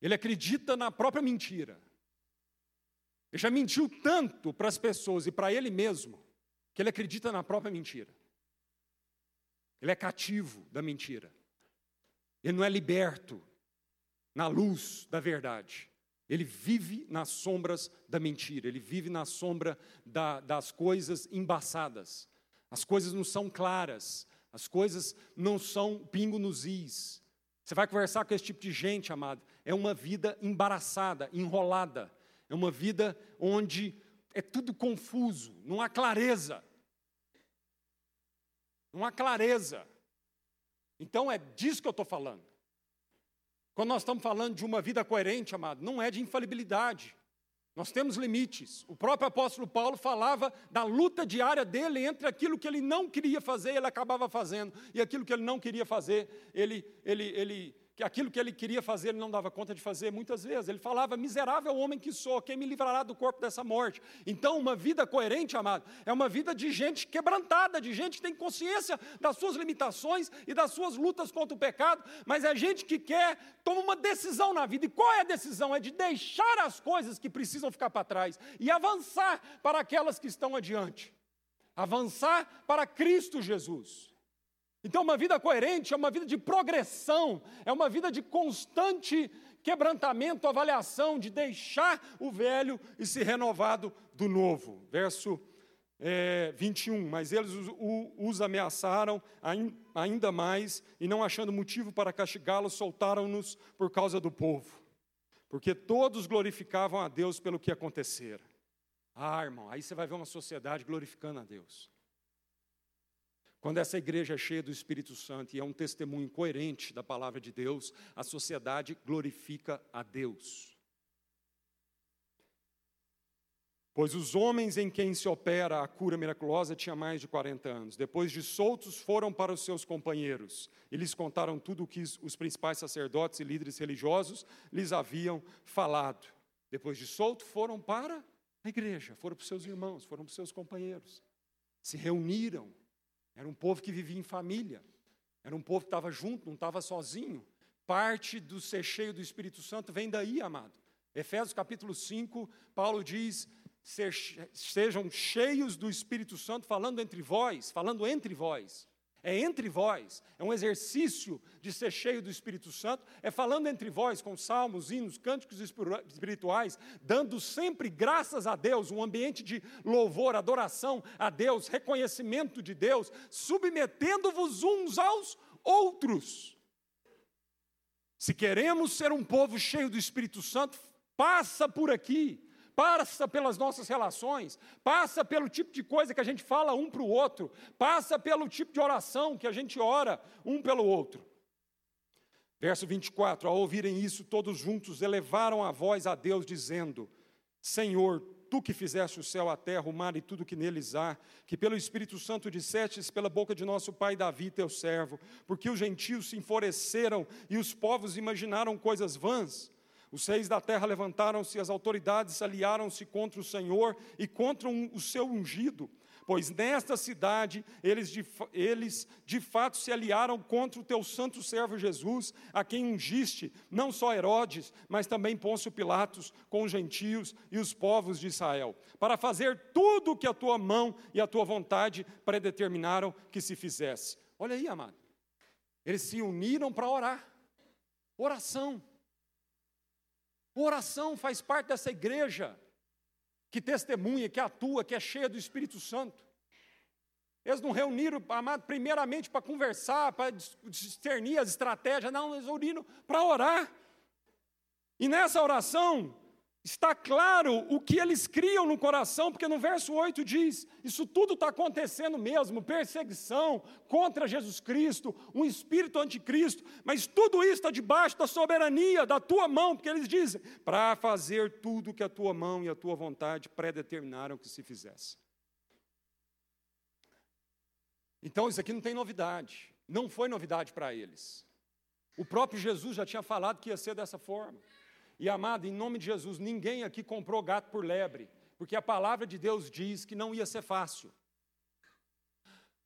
Ele acredita na própria mentira. Ele já mentiu tanto para as pessoas e para ele mesmo, que ele acredita na própria mentira. Ele é cativo da mentira. Ele não é liberto na luz da verdade. Ele vive nas sombras da mentira, ele vive na sombra da, das coisas embaçadas. As coisas não são claras, as coisas não são pingo nos is. Você vai conversar com esse tipo de gente, amado, é uma vida embaraçada, enrolada, é uma vida onde é tudo confuso, não há clareza. Não há clareza. Então é disso que eu estou falando. Quando nós estamos falando de uma vida coerente, amado, não é de infalibilidade. Nós temos limites. O próprio apóstolo Paulo falava da luta diária dele entre aquilo que ele não queria fazer, ele acabava fazendo, e aquilo que ele não queria fazer, ele, ele, ele que aquilo que ele queria fazer ele não dava conta de fazer muitas vezes. Ele falava: Miserável homem que sou, quem me livrará do corpo dessa morte? Então, uma vida coerente, amado, é uma vida de gente quebrantada, de gente que tem consciência das suas limitações e das suas lutas contra o pecado, mas é gente que quer, toma uma decisão na vida. E qual é a decisão? É de deixar as coisas que precisam ficar para trás e avançar para aquelas que estão adiante. Avançar para Cristo Jesus. Então, uma vida coerente é uma vida de progressão, é uma vida de constante quebrantamento, avaliação, de deixar o velho e se renovado do novo. Verso é, 21. Mas eles os, os ameaçaram ainda mais, e não achando motivo para castigá-los, soltaram-nos por causa do povo, porque todos glorificavam a Deus pelo que acontecera. Ah, irmão, aí você vai ver uma sociedade glorificando a Deus. Quando essa igreja é cheia do Espírito Santo e é um testemunho coerente da palavra de Deus, a sociedade glorifica a Deus. Pois os homens em quem se opera a cura miraculosa tinham mais de 40 anos. Depois de soltos, foram para os seus companheiros e lhes contaram tudo o que os principais sacerdotes e líderes religiosos lhes haviam falado. Depois de solto, foram para a igreja, foram para os seus irmãos, foram para os seus companheiros. Se reuniram. Era um povo que vivia em família. Era um povo que estava junto, não estava sozinho. Parte do ser cheio do Espírito Santo vem daí, amado. Efésios capítulo 5, Paulo diz: sejam cheios do Espírito Santo, falando entre vós, falando entre vós. É entre vós, é um exercício de ser cheio do Espírito Santo, é falando entre vós com salmos, hinos, cânticos espirituais, dando sempre graças a Deus, um ambiente de louvor, adoração a Deus, reconhecimento de Deus, submetendo-vos uns aos outros. Se queremos ser um povo cheio do Espírito Santo, passa por aqui, passa pelas nossas relações, passa pelo tipo de coisa que a gente fala um para o outro, passa pelo tipo de oração que a gente ora um pelo outro. Verso 24: Ao ouvirem isso, todos juntos elevaram a voz a Deus, dizendo: Senhor, tu que fizeste o céu, a terra, o mar e tudo que neles há, que pelo Espírito Santo dissestes pela boca de nosso pai Davi, teu servo, porque os gentios se enfureceram e os povos imaginaram coisas vãs. Os reis da terra levantaram-se, as autoridades aliaram-se contra o Senhor e contra o seu ungido, pois nesta cidade eles de, eles de fato se aliaram contra o teu santo servo Jesus, a quem ungiste, não só Herodes, mas também Pôncio Pilatos, com os gentios e os povos de Israel, para fazer tudo o que a tua mão e a tua vontade predeterminaram que se fizesse. Olha aí, amado. Eles se uniram para orar. Oração. Oração faz parte dessa igreja que testemunha, que atua, que é cheia do Espírito Santo. Eles não reuniram, amado, primeiramente para conversar, para discernir as estratégias, não, eles reuniram para orar. E nessa oração, Está claro o que eles criam no coração, porque no verso 8 diz: Isso tudo está acontecendo mesmo, perseguição contra Jesus Cristo, um espírito anticristo, mas tudo isso está debaixo da soberania, da tua mão, porque eles dizem: para fazer tudo que a tua mão e a tua vontade predeterminaram que se fizesse. Então isso aqui não tem novidade, não foi novidade para eles. O próprio Jesus já tinha falado que ia ser dessa forma. E amado, em nome de Jesus, ninguém aqui comprou gato por lebre, porque a palavra de Deus diz que não ia ser fácil.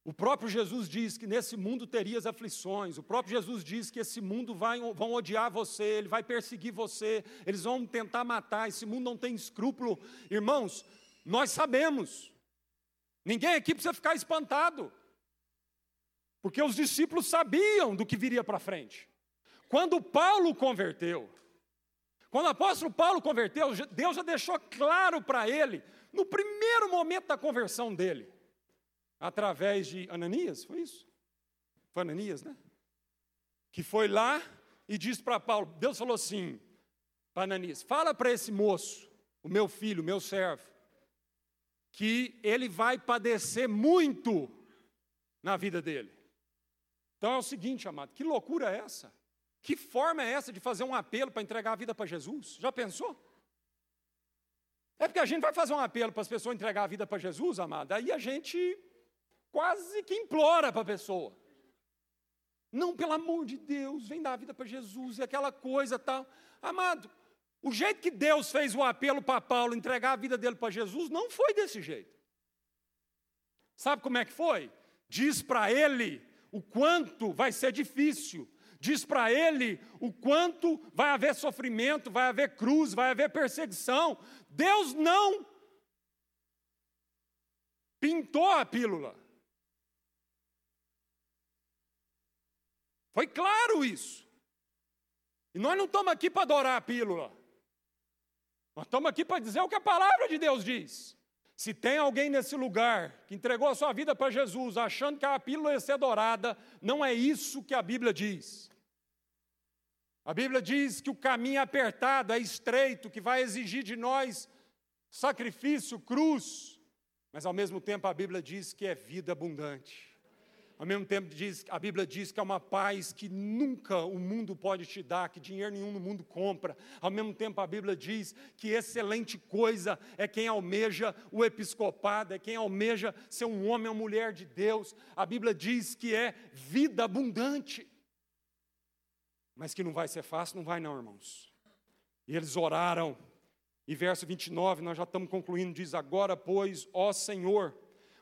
O próprio Jesus diz que nesse mundo terias aflições. O próprio Jesus diz que esse mundo vai, vão odiar você, ele vai perseguir você, eles vão tentar matar. Esse mundo não tem escrúpulo. Irmãos, nós sabemos. Ninguém aqui precisa ficar espantado. Porque os discípulos sabiam do que viria para frente. Quando Paulo converteu, quando o apóstolo Paulo converteu, Deus já deixou claro para ele, no primeiro momento da conversão dele, através de Ananias, foi isso? Foi Ananias, né? Que foi lá e disse para Paulo: Deus falou assim para Ananias: fala para esse moço, o meu filho, o meu servo, que ele vai padecer muito na vida dele. Então é o seguinte, amado, que loucura é essa? Que forma é essa de fazer um apelo para entregar a vida para Jesus? Já pensou? É porque a gente vai fazer um apelo para as pessoas entregar a vida para Jesus, amado, aí a gente quase que implora para a pessoa. Não, pelo amor de Deus, vem dar a vida para Jesus e aquela coisa tal. Amado, o jeito que Deus fez o apelo para Paulo entregar a vida dele para Jesus não foi desse jeito. Sabe como é que foi? Diz para ele o quanto vai ser difícil, diz para ele o quanto vai haver sofrimento, vai haver cruz, vai haver perseguição. Deus não pintou a pílula. Foi claro isso. E nós não estamos aqui para adorar a pílula. Nós estamos aqui para dizer o que a palavra de Deus diz. Se tem alguém nesse lugar que entregou a sua vida para Jesus, achando que a pílula ia ser adorada, não é isso que a Bíblia diz. A Bíblia diz que o caminho é apertado, é estreito, que vai exigir de nós sacrifício, cruz, mas ao mesmo tempo a Bíblia diz que é vida abundante. Ao mesmo tempo, diz, a Bíblia diz que é uma paz que nunca o mundo pode te dar, que dinheiro nenhum no mundo compra. Ao mesmo tempo, a Bíblia diz que excelente coisa é quem almeja o episcopado, é quem almeja ser um homem ou mulher de Deus. A Bíblia diz que é vida abundante. Mas que não vai ser fácil, não vai, não, irmãos. E eles oraram. E verso 29, nós já estamos concluindo, diz: Agora, pois, ó Senhor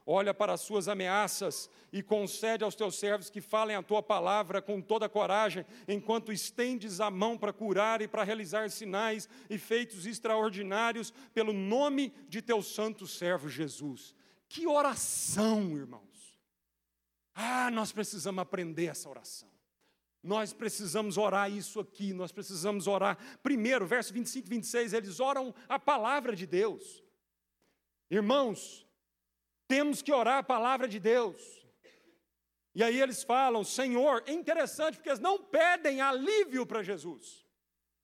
olha para as suas ameaças e concede aos teus servos que falem a tua palavra com toda coragem, enquanto estendes a mão para curar e para realizar sinais e feitos extraordinários pelo nome de teu santo servo Jesus. Que oração, irmãos! Ah, nós precisamos aprender essa oração. Nós precisamos orar isso aqui, nós precisamos orar. Primeiro, verso 25 e 26, eles oram a palavra de Deus. Irmãos, temos que orar a palavra de Deus. E aí eles falam, Senhor, é interessante porque eles não pedem alívio para Jesus.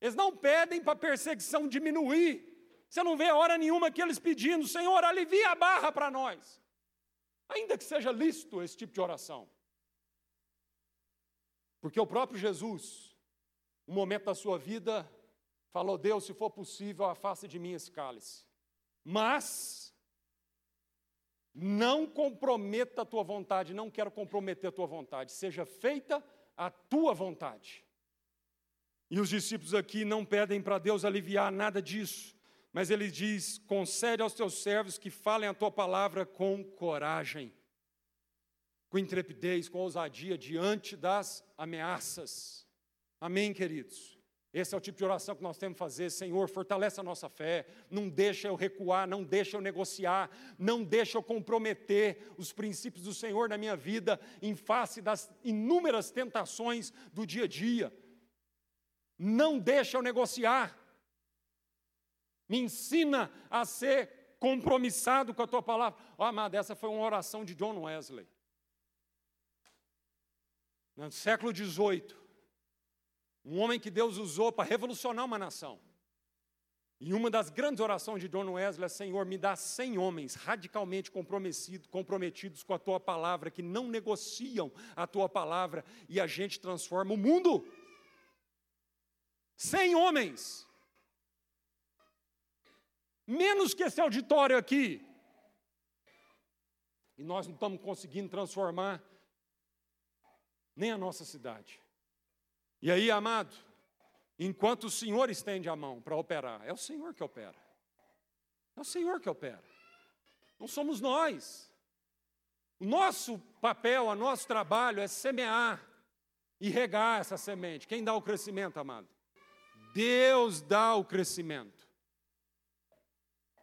Eles não pedem para a perseguição diminuir. Você não vê hora nenhuma que eles pedindo, Senhor, alivia a barra para nós. Ainda que seja lícito esse tipo de oração. Porque o próprio Jesus, um momento da sua vida, falou: Deus, se for possível, afasta de mim esse cálice. Mas não comprometa a tua vontade, não quero comprometer a tua vontade, seja feita a tua vontade. E os discípulos aqui não pedem para Deus aliviar nada disso, mas ele diz: concede aos teus servos que falem a tua palavra com coragem, com intrepidez, com ousadia diante das ameaças. Amém, queridos? Esse é o tipo de oração que nós temos que fazer. Senhor, fortalece a nossa fé. Não deixa eu recuar, não deixa eu negociar, não deixa eu comprometer os princípios do Senhor na minha vida em face das inúmeras tentações do dia a dia. Não deixa eu negociar. Me ensina a ser compromissado com a tua palavra. Oh, amado, essa foi uma oração de John Wesley. No século XVIII, um homem que Deus usou para revolucionar uma nação. E uma das grandes orações de John Wesley é: Senhor, me dá cem homens radicalmente comprometidos, com a tua palavra, que não negociam a tua palavra, e a gente transforma o mundo. Cem homens. Menos que esse auditório aqui. E nós não estamos conseguindo transformar nem a nossa cidade. E aí, amado, enquanto o Senhor estende a mão para operar, é o Senhor que opera. É o Senhor que opera. Não somos nós. O nosso papel, o nosso trabalho é semear e regar essa semente. Quem dá o crescimento, amado? Deus dá o crescimento.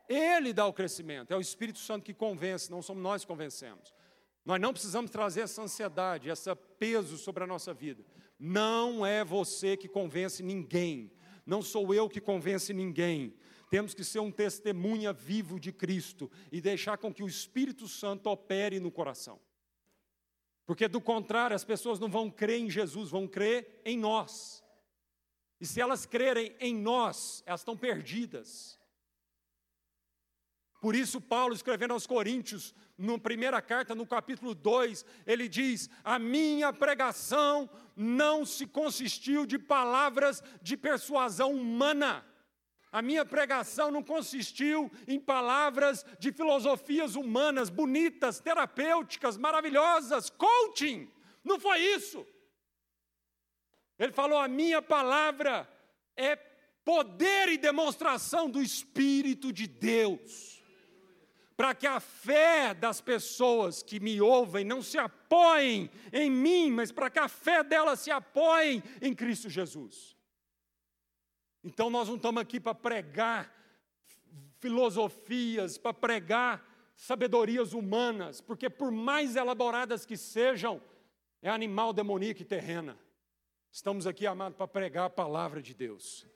Ele dá o crescimento. É o Espírito Santo que convence, não somos nós que convencemos. Nós não precisamos trazer essa ansiedade, esse peso sobre a nossa vida. Não é você que convence ninguém, não sou eu que convence ninguém. Temos que ser um testemunha vivo de Cristo e deixar com que o Espírito Santo opere no coração. Porque do contrário, as pessoas não vão crer em Jesus, vão crer em nós. E se elas crerem em nós, elas estão perdidas. Por isso, Paulo, escrevendo aos Coríntios, na primeira carta, no capítulo 2, ele diz: A minha pregação não se consistiu de palavras de persuasão humana. A minha pregação não consistiu em palavras de filosofias humanas, bonitas, terapêuticas, maravilhosas, coaching. Não foi isso. Ele falou: a minha palavra é poder e demonstração do Espírito de Deus para que a fé das pessoas que me ouvem não se apoiem em mim, mas para que a fé delas se apoiem em Cristo Jesus. Então nós não estamos aqui para pregar filosofias, para pregar sabedorias humanas, porque por mais elaboradas que sejam, é animal demoníaco e terrena. Estamos aqui, amado, para pregar a palavra de Deus.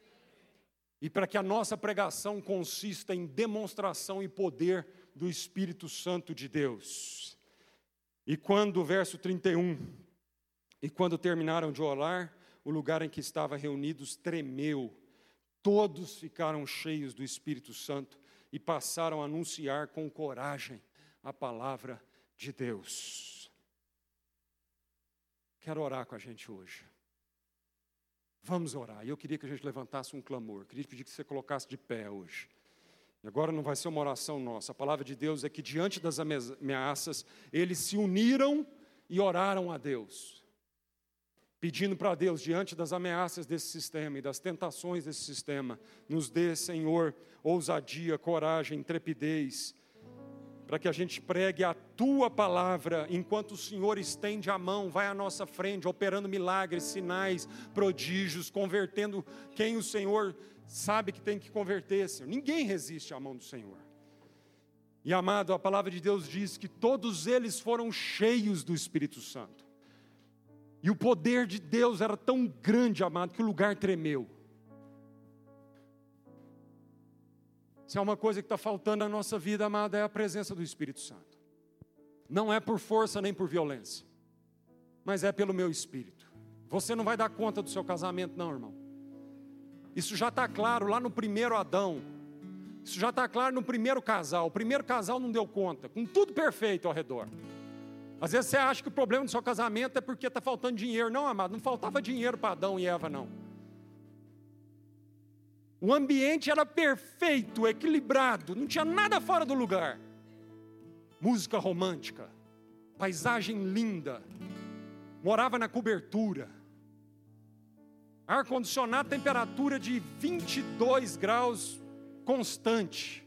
E para que a nossa pregação consista em demonstração e poder do Espírito Santo de Deus. E quando, verso 31, e quando terminaram de orar, o lugar em que estavam reunidos tremeu, todos ficaram cheios do Espírito Santo e passaram a anunciar com coragem a palavra de Deus. quer orar com a gente hoje. Vamos orar. E eu queria que a gente levantasse um clamor. Queria pedir que você colocasse de pé hoje. Agora não vai ser uma oração nossa. A palavra de Deus é que diante das ameaças, eles se uniram e oraram a Deus. Pedindo para Deus, diante das ameaças desse sistema e das tentações desse sistema, nos dê, Senhor, ousadia, coragem, intrepidez, para que a gente pregue a tua palavra, enquanto o Senhor estende a mão, vai à nossa frente, operando milagres, sinais, prodígios, convertendo quem o Senhor sabe que tem que converter, Senhor. Ninguém resiste à mão do Senhor. E amado, a palavra de Deus diz que todos eles foram cheios do Espírito Santo. E o poder de Deus era tão grande, amado, que o lugar tremeu. Se há uma coisa que está faltando na nossa vida, amada, é a presença do Espírito Santo. Não é por força nem por violência, mas é pelo meu espírito. Você não vai dar conta do seu casamento, não, irmão. Isso já está claro lá no primeiro Adão. Isso já está claro no primeiro casal. O primeiro casal não deu conta, com tudo perfeito ao redor. Às vezes você acha que o problema do seu casamento é porque está faltando dinheiro. Não, amado, não faltava dinheiro para Adão e Eva, não. O ambiente era perfeito, equilibrado, não tinha nada fora do lugar. Música romântica, paisagem linda, morava na cobertura, ar-condicionado, temperatura de 22 graus constante.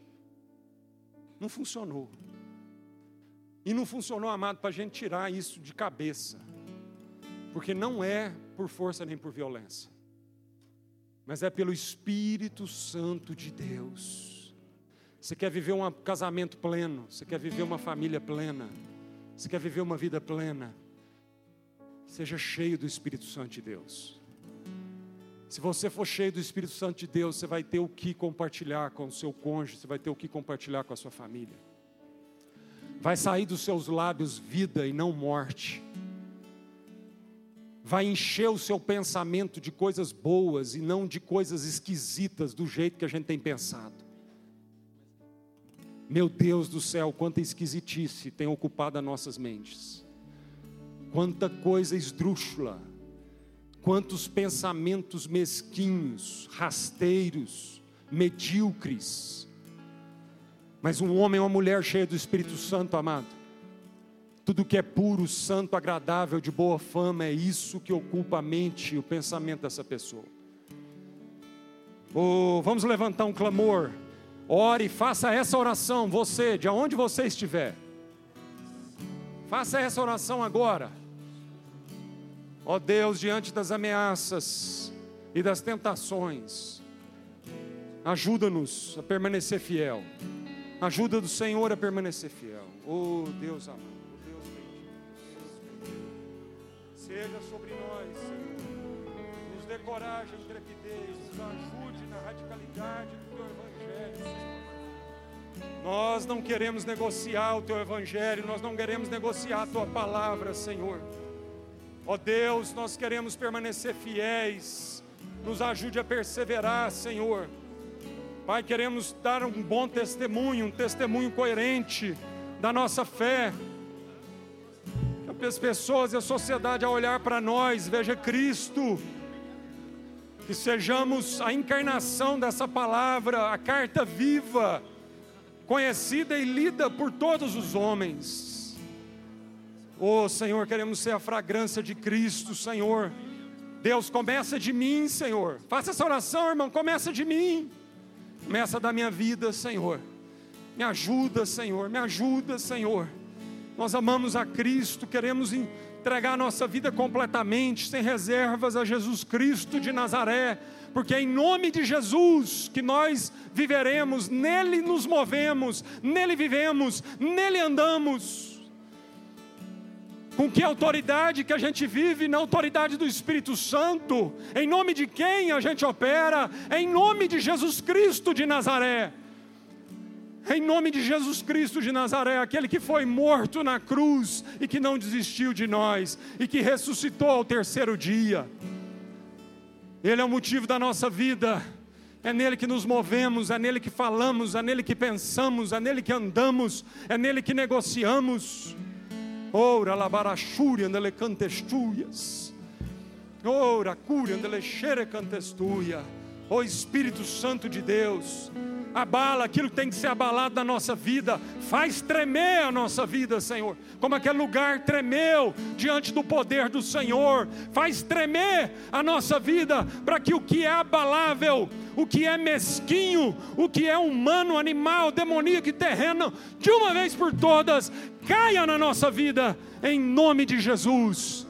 Não funcionou. E não funcionou, amado, para a gente tirar isso de cabeça. Porque não é por força nem por violência mas é pelo Espírito Santo de Deus. Você quer viver um casamento pleno, você quer viver uma família plena, você quer viver uma vida plena, seja cheio do Espírito Santo de Deus. Se você for cheio do Espírito Santo de Deus, você vai ter o que compartilhar com o seu cônjuge, você vai ter o que compartilhar com a sua família. Vai sair dos seus lábios vida e não morte vai encher o seu pensamento de coisas boas e não de coisas esquisitas do jeito que a gente tem pensado. Meu Deus do céu, quanta esquisitice tem ocupado as nossas mentes, quanta coisa esdrúxula, quantos pensamentos mesquinhos, rasteiros, medíocres. Mas um homem ou uma mulher cheia do Espírito Santo, amado, tudo que é puro, santo, agradável, de boa fama, é isso que ocupa a mente e o pensamento dessa pessoa. Oh, vamos levantar um clamor. Ore, faça essa oração, você, de onde você estiver. Faça essa oração agora. Ó oh Deus, diante das ameaças e das tentações, ajuda-nos a permanecer fiel. Ajuda do Senhor a permanecer fiel. Oh Deus amado. Seja sobre nós, Senhor. Nos dê coragem, intrepidez, nos ajude na radicalidade do teu evangelho, Senhor. Nós não queremos negociar o teu evangelho, nós não queremos negociar a tua palavra, Senhor. Ó Deus, nós queremos permanecer fiéis. Nos ajude a perseverar, Senhor. Pai, queremos dar um bom testemunho, um testemunho coerente da nossa fé as pessoas e a sociedade a olhar para nós, veja Cristo, que sejamos a encarnação dessa palavra, a carta viva, conhecida e lida por todos os homens. Oh Senhor, queremos ser a fragrância de Cristo, Senhor. Deus, começa de mim, Senhor. Faça essa oração, irmão, começa de mim. Começa da minha vida, Senhor. Me ajuda, Senhor, me ajuda, Senhor. Nós amamos a Cristo, queremos entregar nossa vida completamente, sem reservas, a Jesus Cristo de Nazaré, porque é em nome de Jesus que nós viveremos, nele nos movemos, nele vivemos, nele andamos. Com que autoridade que a gente vive? Na autoridade do Espírito Santo. Em nome de quem a gente opera? Em nome de Jesus Cristo de Nazaré. Em nome de Jesus Cristo de Nazaré, aquele que foi morto na cruz e que não desistiu de nós e que ressuscitou ao terceiro dia. Ele é o motivo da nossa vida. É nele que nos movemos, é nele que falamos, é nele que pensamos, é nele que andamos, é nele que negociamos. Ora labarachúria andele cantestuias. Ora cúria andele xere cantestuia. Ó Espírito Santo de Deus, abala aquilo que tem que ser abalado na nossa vida, faz tremer a nossa vida, Senhor, como aquele lugar tremeu diante do poder do Senhor, faz tremer a nossa vida, para que o que é abalável, o que é mesquinho, o que é humano, animal, demoníaco e terreno, de uma vez por todas, caia na nossa vida, em nome de Jesus.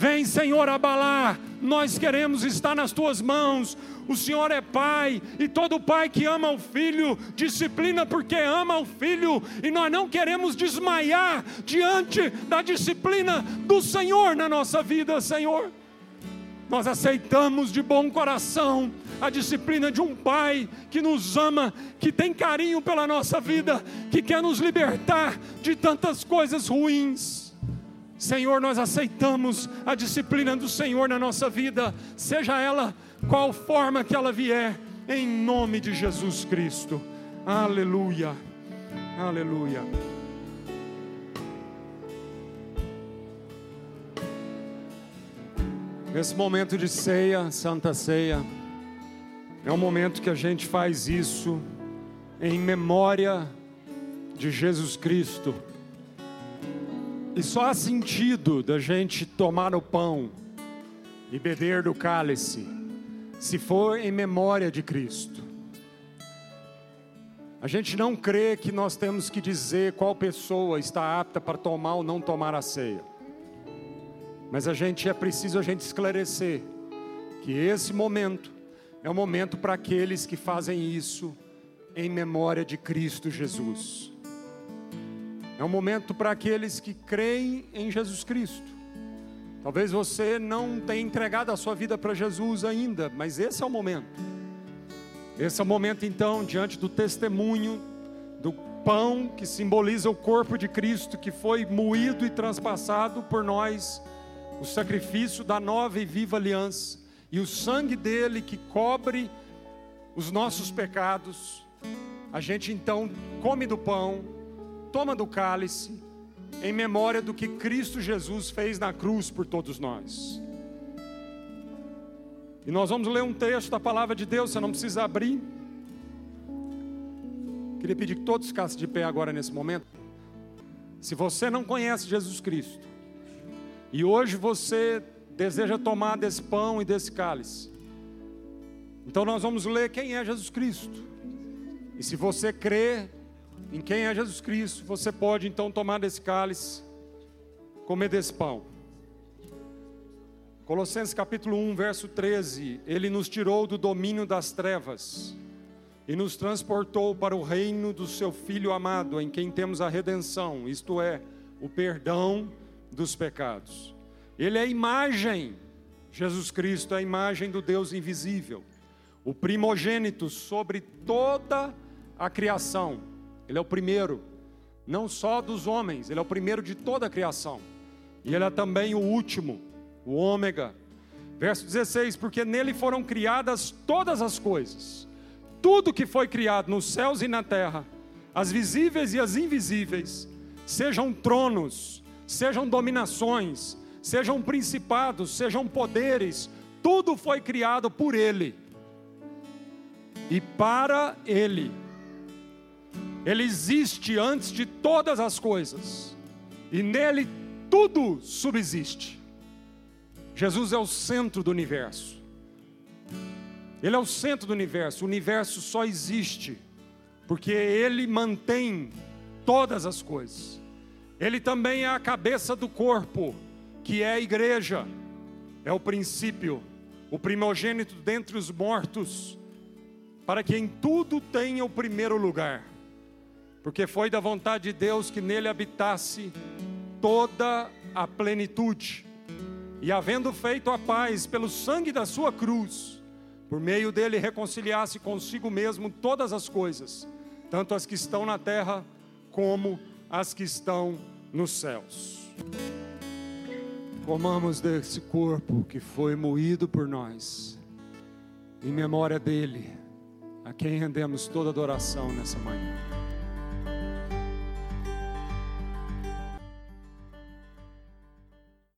Vem, Senhor, abalar. Nós queremos estar nas tuas mãos. O Senhor é Pai, e todo pai que ama o filho, disciplina porque ama o filho, e nós não queremos desmaiar diante da disciplina do Senhor na nossa vida, Senhor. Nós aceitamos de bom coração a disciplina de um pai que nos ama, que tem carinho pela nossa vida, que quer nos libertar de tantas coisas ruins. Senhor, nós aceitamos a disciplina do Senhor na nossa vida, seja ela qual forma que ela vier, em nome de Jesus Cristo. Aleluia, aleluia. Nesse momento de ceia, Santa Ceia, é um momento que a gente faz isso em memória de Jesus Cristo. E só há sentido da gente tomar o pão e beber do cálice se for em memória de Cristo. A gente não crê que nós temos que dizer qual pessoa está apta para tomar ou não tomar a ceia. Mas a gente é preciso a gente esclarecer que esse momento é um momento para aqueles que fazem isso em memória de Cristo Jesus. É um momento para aqueles que creem em Jesus Cristo. Talvez você não tenha entregado a sua vida para Jesus ainda, mas esse é o momento. Esse é o momento, então, diante do testemunho do pão que simboliza o corpo de Cristo que foi moído e transpassado por nós, o sacrifício da nova e viva aliança, e o sangue dele que cobre os nossos pecados. A gente então come do pão, toma do cálice em memória do que Cristo Jesus fez na cruz por todos nós. E nós vamos ler um texto da palavra de Deus, você não precisa abrir. Queria pedir que todos ficassem de pé agora nesse momento. Se você não conhece Jesus Cristo, e hoje você deseja tomar desse pão e desse cálice, então nós vamos ler quem é Jesus Cristo. E se você crê em quem é Jesus Cristo, você pode então tomar desse cálice, comer desse pão. Colossenses capítulo 1, verso 13: Ele nos tirou do domínio das trevas e nos transportou para o reino do seu Filho amado, em quem temos a redenção, isto é, o perdão dos pecados. Ele é a imagem, Jesus Cristo é a imagem do Deus invisível, o primogênito sobre toda a criação ele é o primeiro, não só dos homens, ele é o primeiro de toda a criação. E ele é também o último, o ômega. Verso 16: Porque nele foram criadas todas as coisas, tudo que foi criado nos céus e na terra, as visíveis e as invisíveis, sejam tronos, sejam dominações, sejam principados, sejam poderes, tudo foi criado por Ele e para Ele. Ele existe antes de todas as coisas, e nele tudo subsiste. Jesus é o centro do universo. Ele é o centro do universo. O universo só existe porque ele mantém todas as coisas. Ele também é a cabeça do corpo, que é a igreja. É o princípio, o primogênito dentre os mortos, para que em tudo tenha o primeiro lugar porque foi da vontade de Deus que nele habitasse toda a plenitude. E havendo feito a paz pelo sangue da sua cruz, por meio dele reconciliasse consigo mesmo todas as coisas, tanto as que estão na terra como as que estão nos céus. Comamos desse corpo que foi moído por nós, em memória dele, a quem rendemos toda adoração nessa manhã.